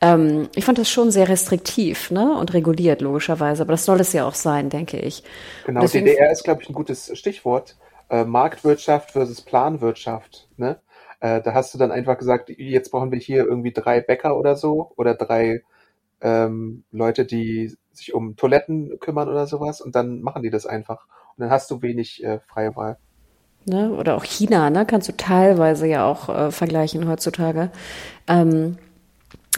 Ähm, ich fand das schon sehr restriktiv ne? und reguliert, logischerweise. Aber das soll es ja auch sein, denke ich. Genau, deswegen, DDR ist, glaube ich, ein gutes Stichwort. Äh, Marktwirtschaft versus Planwirtschaft. Ne? Äh, da hast du dann einfach gesagt, jetzt brauchen wir hier irgendwie drei Bäcker oder so oder drei ähm, Leute, die sich um Toiletten kümmern oder sowas und dann machen die das einfach. Und dann hast du wenig äh, freie Wahl. Ne? Oder auch China, ne? kannst du teilweise ja auch äh, vergleichen heutzutage. Ähm,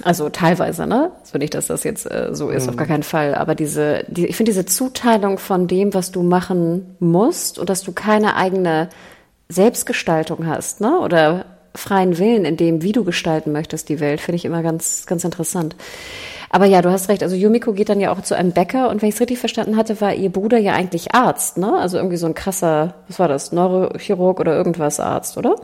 also teilweise, ne? So nicht, dass das jetzt äh, so ist, mhm. auf gar keinen Fall. Aber diese, die, ich finde diese Zuteilung von dem, was du machen musst und dass du keine eigene Selbstgestaltung hast, ne? Oder freien Willen in dem, wie du gestalten möchtest, die Welt, finde ich immer ganz, ganz interessant. Aber ja, du hast recht. Also Yumiko geht dann ja auch zu einem Bäcker und wenn ich es richtig verstanden hatte, war ihr Bruder ja eigentlich Arzt, ne? Also irgendwie so ein krasser, was war das, Neurochirurg oder irgendwas Arzt, oder?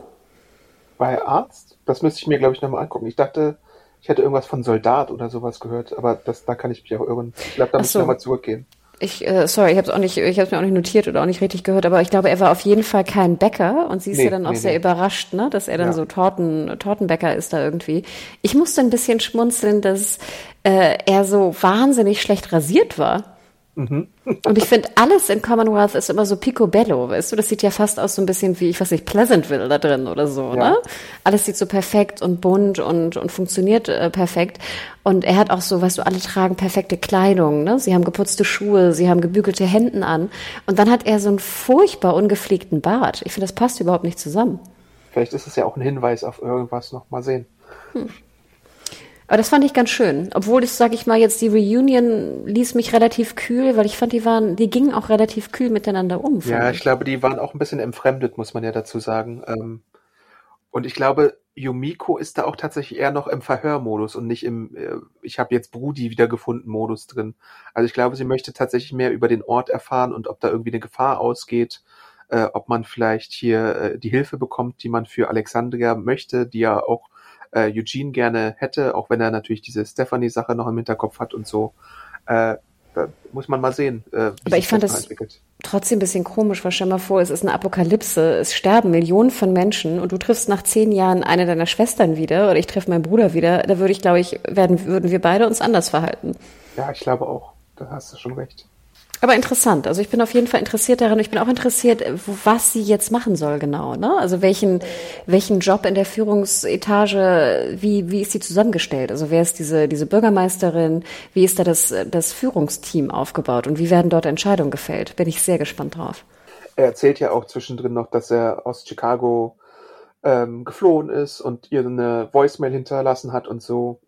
War er Arzt? Das müsste ich mir, glaube ich, nochmal angucken. Ich dachte, ich hätte irgendwas von Soldat oder sowas gehört, aber das, da kann ich mich auch irren. Ich glaube, da muss so. ich nochmal zurückgehen. Ich, äh, sorry, ich habe es auch nicht, ich habe mir auch nicht notiert oder auch nicht richtig gehört, aber ich glaube, er war auf jeden Fall kein Bäcker und sie ist nee, ja dann auch nee, sehr nee. überrascht, ne, dass er dann ja. so Torten, Tortenbäcker ist da irgendwie. Ich musste ein bisschen schmunzeln, dass äh, er so wahnsinnig schlecht rasiert war. Mhm. Und ich finde, alles in Commonwealth ist immer so picobello, weißt du? Das sieht ja fast aus so ein bisschen wie, ich weiß nicht, Pleasantville da drin oder so, ja. ne? Alles sieht so perfekt und bunt und, und funktioniert äh, perfekt. Und er hat auch so, weißt du, alle tragen perfekte Kleidung, ne? Sie haben geputzte Schuhe, sie haben gebügelte Hemden an. Und dann hat er so einen furchtbar ungepflegten Bart. Ich finde, das passt überhaupt nicht zusammen. Vielleicht ist es ja auch ein Hinweis auf irgendwas noch mal sehen. Hm. Aber das fand ich ganz schön. Obwohl das, sag ich mal, jetzt die Reunion ließ mich relativ kühl, weil ich fand, die waren, die gingen auch relativ kühl miteinander um. Ja, ich glaube, die waren auch ein bisschen entfremdet, muss man ja dazu sagen. Ähm, und ich glaube, Yumiko ist da auch tatsächlich eher noch im Verhörmodus und nicht im, äh, ich habe jetzt Brudi wiedergefunden Modus drin. Also ich glaube, sie möchte tatsächlich mehr über den Ort erfahren und ob da irgendwie eine Gefahr ausgeht, äh, ob man vielleicht hier äh, die Hilfe bekommt, die man für Alexandria möchte, die ja auch äh, Eugene gerne hätte, auch wenn er natürlich diese Stephanie-Sache noch im Hinterkopf hat und so. Äh, da muss man mal sehen. Äh, Aber ich fand das entwickelt. trotzdem ein bisschen komisch, weil stell mal vor, es ist eine Apokalypse, es sterben Millionen von Menschen und du triffst nach zehn Jahren eine deiner Schwestern wieder oder ich treffe meinen Bruder wieder, da würde ich, glaube ich, werden, würden wir beide uns anders verhalten. Ja, ich glaube auch. Da hast du schon recht. Aber interessant. Also ich bin auf jeden Fall interessiert daran. Ich bin auch interessiert, was sie jetzt machen soll genau. Ne? Also welchen welchen Job in der Führungsetage, wie wie ist sie zusammengestellt? Also wer ist diese diese Bürgermeisterin? Wie ist da das das Führungsteam aufgebaut und wie werden dort Entscheidungen gefällt? Bin ich sehr gespannt drauf. Er erzählt ja auch zwischendrin noch, dass er aus Chicago ähm, geflohen ist und ihr eine Voicemail hinterlassen hat und so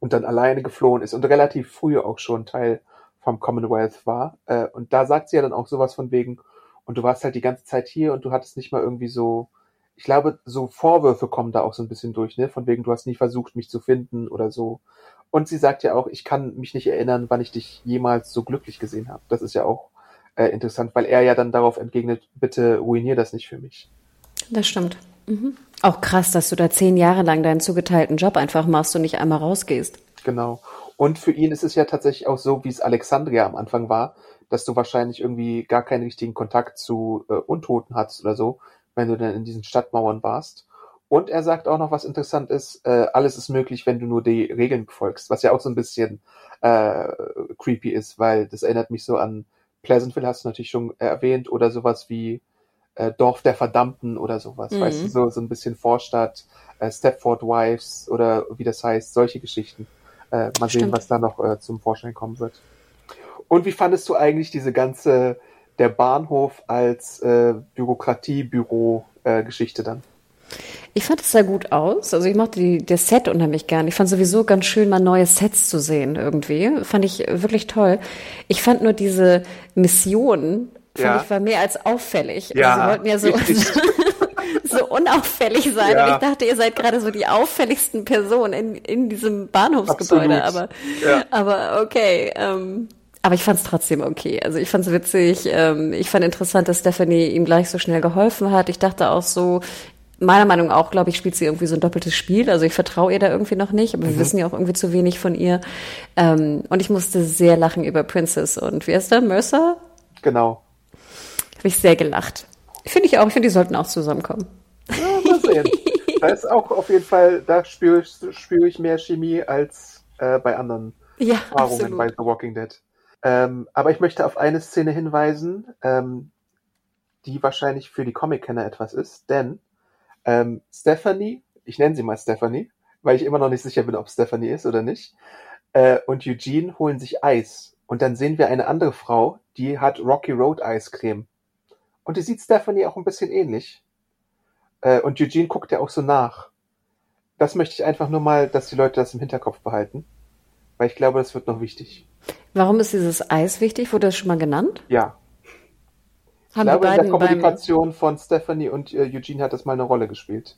und dann alleine geflohen ist und relativ früh auch schon Teil vom Commonwealth war. Äh, und da sagt sie ja dann auch sowas von wegen, und du warst halt die ganze Zeit hier und du hattest nicht mal irgendwie so, ich glaube, so Vorwürfe kommen da auch so ein bisschen durch, ne? Von wegen, du hast nie versucht, mich zu finden oder so. Und sie sagt ja auch, ich kann mich nicht erinnern, wann ich dich jemals so glücklich gesehen habe. Das ist ja auch äh, interessant, weil er ja dann darauf entgegnet, bitte ruinier das nicht für mich. Das stimmt. Mhm. Auch krass, dass du da zehn Jahre lang deinen zugeteilten Job einfach machst und nicht einmal rausgehst. Genau. Und für ihn ist es ja tatsächlich auch so, wie es Alexandria am Anfang war, dass du wahrscheinlich irgendwie gar keinen richtigen Kontakt zu äh, Untoten hattest oder so, wenn du dann in diesen Stadtmauern warst. Und er sagt auch noch, was interessant ist, äh, alles ist möglich, wenn du nur die Regeln befolgst, was ja auch so ein bisschen äh, creepy ist, weil das erinnert mich so an Pleasantville, hast du natürlich schon erwähnt, oder sowas wie äh, Dorf der Verdammten oder sowas, mhm. weißt du, so, so ein bisschen Vorstadt, äh, Stepford Wives oder wie das heißt, solche Geschichten. Äh, mal Stimmt. sehen, was da noch äh, zum Vorschein kommen wird. Und wie fandest du eigentlich diese ganze, der Bahnhof als äh, Bürokratiebüro-Geschichte äh, dann? Ich fand es sah gut aus. Also ich mochte die, das Set unheimlich gern. Ich fand sowieso ganz schön, mal neue Sets zu sehen irgendwie. Fand ich wirklich toll. Ich fand nur diese Mission, fand Ja. ich, war mehr als auffällig. Ja, Also sie wollten ja so. so unauffällig sein. Ja. Und ich dachte, ihr seid gerade so die auffälligsten Personen in, in diesem Bahnhofsgebäude. Absolut. Aber, Ja. aber okay. Ähm, aber ich fand es trotzdem okay. Also ich fand es witzig. Ähm, ich fand interessant, dass Stephanie ihm gleich so schnell geholfen hat. Ich dachte auch so, meiner Meinung nach, glaube ich, spielt sie irgendwie so ein doppeltes Spiel. Also ich vertraue ihr da irgendwie noch nicht, aber wir wissen ja auch irgendwie zu wenig von ihr. Ähm, und ich musste sehr lachen über Princess und wie heißt der? Mercer? Genau. Habe ich sehr gelacht. Finde ich auch. Ich finde, die sollten auch zusammenkommen. Sehen. da ist auch auf jeden Fall, da spüre ich, spüre ich mehr Chemie als äh, bei anderen Ja, Erfahrungen absolut. bei The Walking Dead. Ähm, aber ich möchte auf eine Szene hinweisen, ähm, die wahrscheinlich für die Comic-Kenner etwas ist, denn ähm, Stephanie, ich nenne sie mal Stephanie, weil ich immer noch nicht sicher bin, ob Stephanie ist oder nicht, äh, und Eugene holen sich Eis. Und dann sehen wir eine andere Frau, die hat Rocky Road Eiscreme. Und die sieht Stephanie auch ein bisschen ähnlich. Äh, und Eugene guckt ja auch so nach. Das möchte ich einfach nur mal, dass die Leute das im Hinterkopf behalten. Weil ich glaube, das wird noch wichtig. Warum ist dieses Eis wichtig? Wurde das schon mal genannt? Ja. Ich Haben glaube, die in der Kommunikation von Stephanie und äh, Eugene hat das mal eine Rolle gespielt.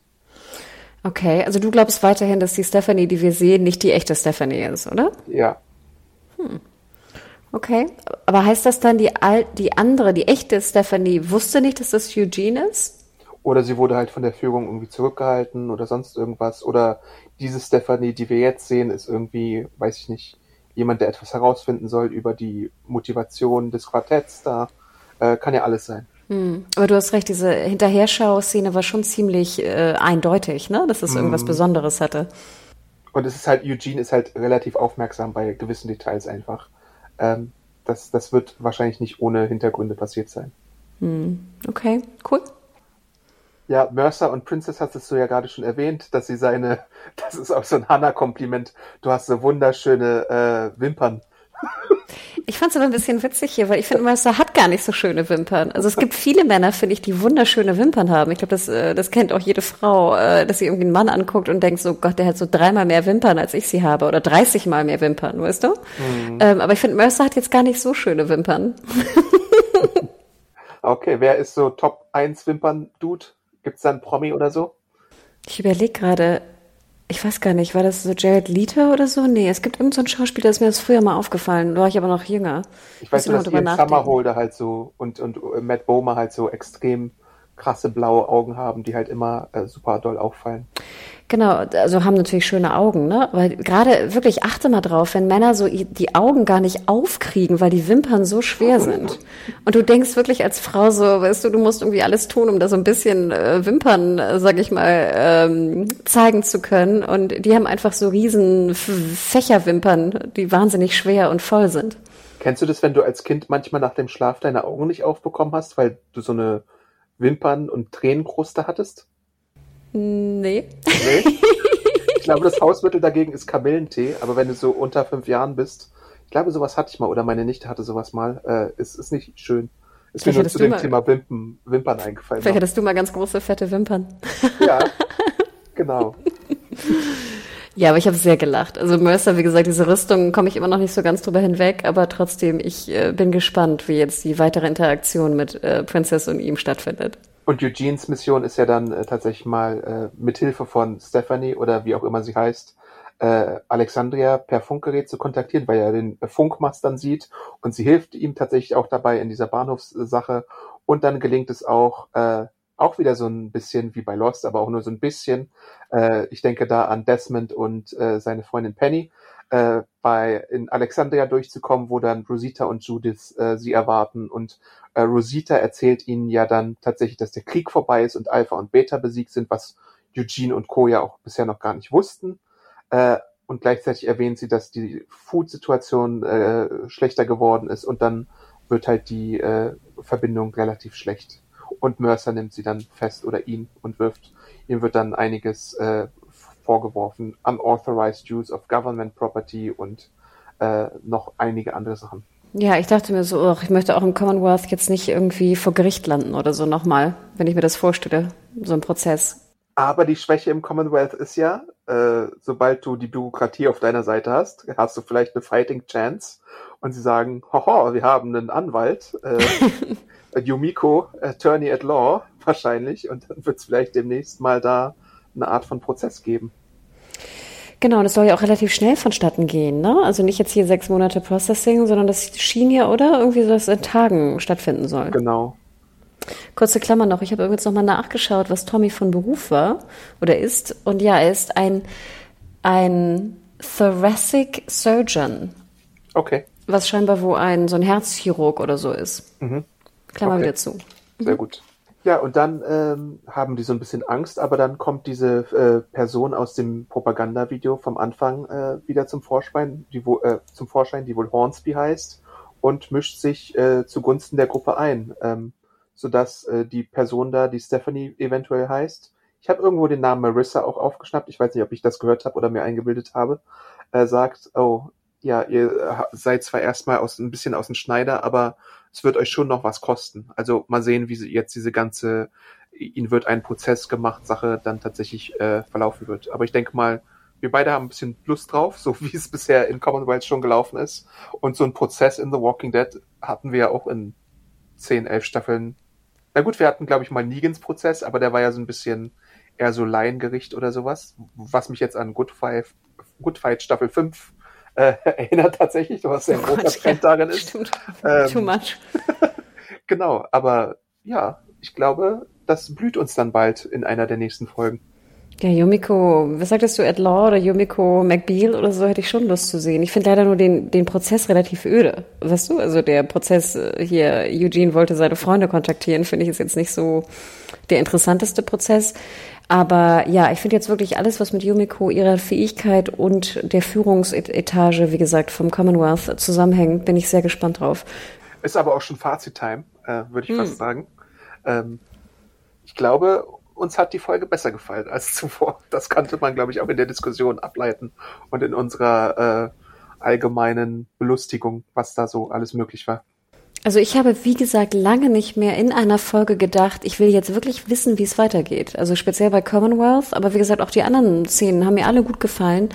Okay, also du glaubst weiterhin, dass die Stephanie, die wir sehen, nicht die echte Stephanie ist, oder? Ja. Okay, aber heißt das dann, die, al die andere, die echte Stephanie wusste nicht, dass das Eugene ist? Oder sie wurde halt von der Führung irgendwie zurückgehalten oder sonst irgendwas. Oder diese Stephanie, die wir jetzt sehen, ist irgendwie, weiß ich nicht, jemand, der etwas herausfinden soll über die Motivation des Quartetts da. Äh, kann ja alles sein. Hm. Aber du hast recht, diese Hinterherschau-Szene war schon ziemlich äh, eindeutig, ne? dass es irgendwas Besonderes hatte. Und es ist halt, Eugene ist halt relativ aufmerksam bei gewissen Details einfach. Ähm, das, das wird wahrscheinlich nicht ohne Hintergründe passiert sein. Okay, cool. Ja, Mercer und Princess hast du ja gerade schon erwähnt, dass sie seine, das ist auch so ein Hannah-Kompliment, du hast so wunderschöne äh, Wimpern. Ich fand es aber ein bisschen witzig hier, weil ich finde, Mercer hat gar nicht so schöne Wimpern. Also es gibt viele Männer, finde ich, die wunderschöne Wimpern haben. Ich glaube, das, äh, das kennt auch jede Frau, äh, dass sie irgendwie einen Mann anguckt und denkt so, Gott, der hat so dreimal mehr Wimpern, als ich sie habe. Oder 30 mal mehr Wimpern, weißt du? Ähm, aber ich finde, Mercer hat jetzt gar nicht so schöne Wimpern. Okay, wer ist so Top 1 Wimpern-Dude? Gibt's da einen Promi oder so? Ich überlege gerade, ich weiß gar nicht, war das so Jared Leto oder so? Nee, es gibt irgendeinen so Schauspieler, da ist mir das früher mal aufgefallen. Da war ich aber noch jünger. Ich weiß nur, dass Ian. Summerholder halt so und, und Matt Bomer halt so extrem krasse blaue Augen haben, die halt immer äh, super doll auffallen. Genau, also haben natürlich schöne Augen, ne? Weil gerade wirklich achte mal drauf, wenn Männer so die Augen gar nicht aufkriegen, weil die Wimpern so schwer sind. Und du denkst wirklich als Frau so, weißt du, du musst irgendwie alles tun, um da so ein bisschen äh, Wimpern, äh, sag ich mal, ähm, zeigen zu können. Und die haben einfach so riesen Fächerwimpern, die wahnsinnig schwer und voll sind. Kennst du das, wenn du als Kind manchmal nach dem Schlaf deine Augen nicht aufbekommen hast, weil du so eine Wimpern- und Tränenkruste hattest? Nee. Nee? ich glaube, das Hausmittel dagegen ist Kamillentee, aber wenn du so unter fünf Jahren bist, ich glaube, sowas hatte ich mal oder meine Nichte hatte sowas mal, äh, ist, ist nicht schön. Ist mir nur zu dem mal- Thema Wimpern, Wimpern eingefallen. Vielleicht hattest du mal ganz große, fette Wimpern. Ja, genau. Ja, aber ich habe sehr gelacht. Also Mercer, wie gesagt, diese Rüstung komme ich immer noch nicht so ganz drüber hinweg, aber trotzdem, ich äh, bin gespannt, wie jetzt die weitere Interaktion mit äh, Princess und ihm stattfindet. Und Eugenes Mission ist ja dann äh, tatsächlich mal äh, mit Hilfe von Stephanie oder wie auch immer sie heißt, äh, Alexandria per Funkgerät zu kontaktieren, weil er den äh, Funkmast dann sieht und sie hilft ihm tatsächlich auch dabei in dieser Bahnhofssache und dann gelingt es auch, äh, auch wieder so ein bisschen wie bei Lost, aber auch nur so ein bisschen. Äh, ich denke da an Desmond und äh, seine Freundin Penny, äh, bei in Alexandria durchzukommen, wo dann Rosita und Judith äh, sie erwarten und äh, Rosita erzählt ihnen ja dann tatsächlich, dass der Krieg vorbei ist und Alpha und Beta besiegt sind, was Eugene und Co. ja auch bisher noch gar nicht wussten. Äh, und gleichzeitig erwähnt sie, dass die Food-Situation äh, schlechter geworden ist und dann wird halt die äh, Verbindung relativ schlecht. Und Mercer nimmt sie dann fest oder ihn und wirft, ihm wird dann einiges äh, vorgeworfen, unauthorized use of government property und äh, noch einige andere Sachen. Ja, ich dachte mir so, ich möchte auch im Commonwealth jetzt nicht irgendwie vor Gericht landen oder so nochmal, wenn ich mir das vorstelle, so ein Prozess. Aber die Schwäche im Commonwealth ist ja, äh, sobald du die Bürokratie auf deiner Seite hast, hast du vielleicht eine Fighting Chance. Und sie sagen, hoho, wir haben einen Anwalt, äh, Yumiko, Attorney at Law, wahrscheinlich. Und dann wird es vielleicht demnächst mal da eine Art von Prozess geben. Genau, und es soll ja auch relativ schnell vonstatten gehen, ne? Also nicht jetzt hier sechs Monate Processing, sondern das schien ja, oder? Irgendwie so, dass in Tagen stattfinden soll. Genau. Kurze Klammer noch, ich habe übrigens nochmal nachgeschaut, was Tommy von Beruf war oder ist. Und ja, er ist ein, ein Thoracic Surgeon. Okay. Was scheinbar wo ein so ein Herzchirurg oder so ist. Mhm. Klammer Okay. wieder zu. Sehr gut. Ja, und dann ähm, haben die so ein bisschen Angst, aber dann kommt diese äh, Person aus dem Propagandavideo vom Anfang äh, wieder zum Vorschein, die wo, äh, zum Vorschein, die wohl Hornsby heißt, und mischt sich äh, zugunsten der Gruppe ein, ähm, sodass äh, die Person da, die Stephanie eventuell heißt, ich habe irgendwo den Namen Marissa auch aufgeschnappt, ich weiß nicht, ob ich das gehört habe oder mir eingebildet habe, äh, sagt, oh, ja, ihr seid zwar erstmal aus ein bisschen aus dem Schneider, aber es wird euch schon noch was kosten. Also mal sehen, wie jetzt diese ganze, ihnen wird ein Prozess gemacht, Sache dann tatsächlich äh, verlaufen wird. Aber ich denke mal, wir beide haben ein bisschen Lust drauf, so wie es bisher in Commonwealth schon gelaufen ist. Und so ein Prozess in The Walking Dead hatten wir ja auch in 10, 11 Staffeln. Na gut, wir hatten, glaube ich, mal Negans Prozess, aber der war ja so ein bisschen eher so Laiengericht oder sowas, was mich jetzt an Good Fight, Good Fight Staffel 5 äh, erinnert tatsächlich, was ja ein großer Trend ja, darin ist. Stimmt. Ähm, Too much. Genau, aber ja, ich glaube, das blüht uns dann bald in einer der nächsten Folgen. Ja, Yumiko, was sagtest du, Ed Law oder Yumiko McBeal oder so, hätte ich schon Lust zu sehen. Ich finde leider nur den, den Prozess relativ öde. Weißt du, also der Prozess äh, hier, Eugene wollte seine Freunde kontaktieren, finde ich ist jetzt nicht so der interessanteste Prozess. Aber ja, ich finde jetzt wirklich alles, was mit Yumiko, ihrer Fähigkeit und der Führungsetage, wie gesagt, vom Commonwealth zusammenhängt, bin ich sehr gespannt drauf. Ist aber auch schon Fazit-Time, äh, würde ich fast sagen. Ähm, ich glaube, uns hat die Folge besser gefallen als zuvor. Das konnte man, glaube ich, auch in der Diskussion ableiten und in unserer äh, allgemeinen Belustigung, was da so alles möglich war. Also ich habe, wie gesagt, lange nicht mehr in einer Folge gedacht, ich will jetzt wirklich wissen, wie es weitergeht. Also speziell bei Commonwealth, aber wie gesagt, auch die anderen Szenen haben mir alle gut gefallen.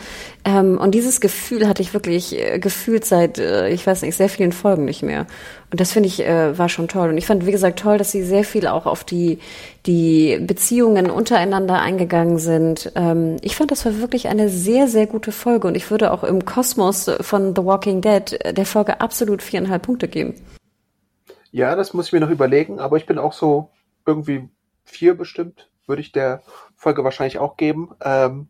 Ähm, und dieses Gefühl hatte ich wirklich äh, gefühlt seit, äh, ich weiß nicht, sehr vielen Folgen nicht mehr. Und das finde ich, äh, war schon toll. Und ich fand, wie gesagt, toll, dass sie sehr viel auch auf die, die Beziehungen untereinander eingegangen sind. Ähm, ich fand, das war wirklich eine sehr, sehr gute Folge. Und ich würde auch im Kosmos von The Walking Dead der Folge absolut viereinhalb Punkte geben. Ja, das muss ich mir noch überlegen, aber ich bin auch so irgendwie vier bestimmt, würde ich der Folge wahrscheinlich auch geben. Ähm,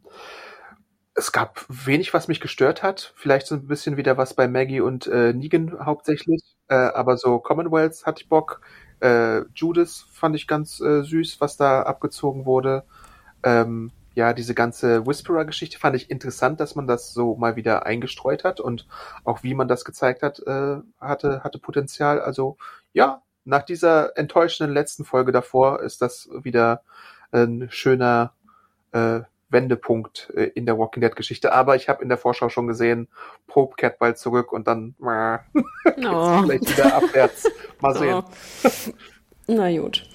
es gab wenig, was mich gestört hat. Vielleicht so ein bisschen wieder was bei Maggie und äh, Negan hauptsächlich. Äh, aber so Commonwealth hatte ich Bock. Äh, Judas fand ich ganz äh, süß, was da abgezogen wurde. Ähm, ja, diese ganze Whisperer-Geschichte fand ich interessant, dass man das so mal wieder eingestreut hat und auch wie man das gezeigt hat, äh, hatte, hatte Potenzial. Also ja, nach dieser enttäuschenden letzten Folge davor ist das wieder ein schöner äh, Wendepunkt äh, in der Walking Dead Geschichte. Aber ich habe in der Vorschau schon gesehen, Pope kehrt bald zurück und dann äh, Oh. vielleicht wieder abwärts. Mal sehen. Na gut.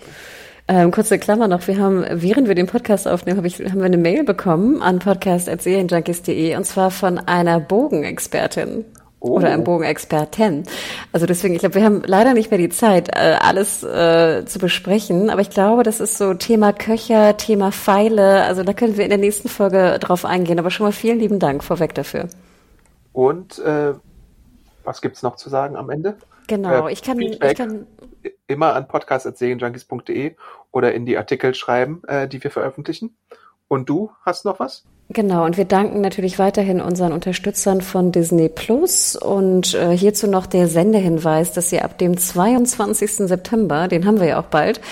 Ähm, kurze Klammer noch. Wir haben, während wir den Podcast aufnehmen, hab ich, haben wir eine Mail bekommen an podcast.serienjunkies.de und zwar von einer Bogenexpertin. Oh. Oder einem Bogenexperten. Also deswegen, ich glaube, wir haben leider nicht mehr die Zeit, äh, alles äh, zu besprechen. Aber ich glaube, das ist so Thema Köcher, Thema Pfeile. Also da können wir in der nächsten Folge drauf eingehen. Aber schon mal vielen lieben Dank vorweg dafür. Und äh, was gibt's noch zu sagen am Ende? Genau, Äh, ich kann, ich Feedback. kann, Immer an podcast.serienjunkies.de oder in die Artikel schreiben, äh, die wir veröffentlichen. Und du hast noch was? Genau, und wir danken natürlich weiterhin unseren Unterstützern von Disney Plus und äh, hierzu noch der Sendehinweis, dass ihr ab dem 22. September, den haben wir ja auch bald,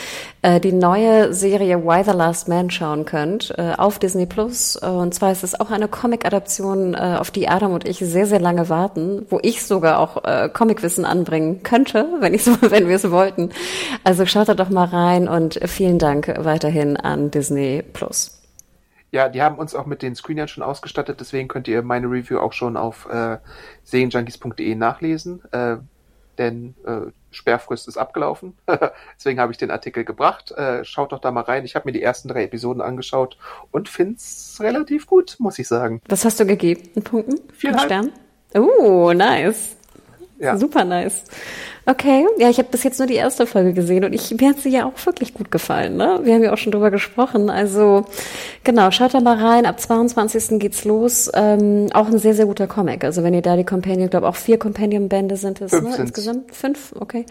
äh, die neue Serie Why the Last Man schauen könnt äh, auf Disney Plus. Und zwar ist es auch eine Comic-Adaption, äh, auf die Adam und ich sehr, sehr lange warten, wo ich sogar auch äh, Comicwissen anbringen könnte, wenn ich wenn wir es wollten. Also schaut da doch mal rein und vielen Dank weiterhin an Disney Plus. Ja, die haben uns auch mit den Screenern schon ausgestattet, deswegen könnt ihr meine Review auch schon auf äh, serienjunkies.de nachlesen. Äh, denn äh, Sperrfrist ist abgelaufen. Deswegen habe ich den Artikel gebracht. Äh, schaut doch da mal rein. Ich habe mir die ersten drei Episoden angeschaut und finde es relativ gut, muss ich sagen. Was hast du gegeben in Punkten? Viereinhalb. Stern? Oh, nice. Ja. Super nice. Okay, ja, ich habe bis jetzt nur die erste Folge gesehen und ich, mir hat sie ja auch wirklich gut gefallen. Ne? Wir haben ja auch schon drüber gesprochen. Also genau, schaut da mal rein. Ab 22. geht's los. Ähm, auch ein sehr, sehr guter Comic. Also wenn ihr da die Companion, ich glaube auch vier Companion-Bände sind es Fünf ne, insgesamt. Fünf, okay.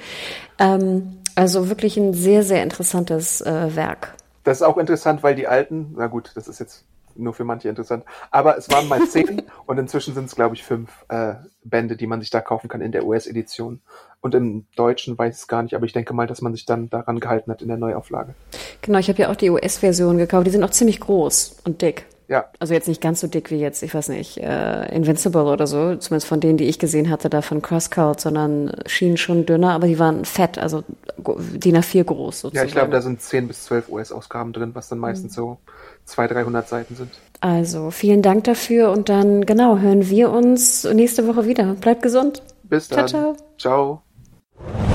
Ähm, also wirklich ein sehr, sehr interessantes äh, Werk. Das ist auch interessant, weil die alten, na gut, das ist jetzt nur für manche interessant, aber es waren mal zehn und inzwischen sind es, glaube ich, fünf äh, Bände, die man sich da kaufen kann in der US-Edition. Und im Deutschen weiß ich es gar nicht, aber ich denke mal, dass man sich dann daran gehalten hat in der Neuauflage. Genau, ich habe ja auch die US-Version gekauft. Die sind auch ziemlich groß und dick. Ja, Also jetzt nicht ganz so dick wie jetzt, ich weiß nicht, äh, Invincible oder so, zumindest von denen, die ich gesehen hatte, da von Crosscut, sondern schienen schon dünner, aber die waren fett, also DIN A4 groß ja, sozusagen. ich glaube, da sind zehn bis zwölf US-Ausgaben drin, was dann meistens so 200, 300 Seiten sind. Also vielen Dank dafür und dann, genau, hören wir uns nächste Woche wieder. Bleibt gesund. Bis Ciao, dann. ciao. Ciao.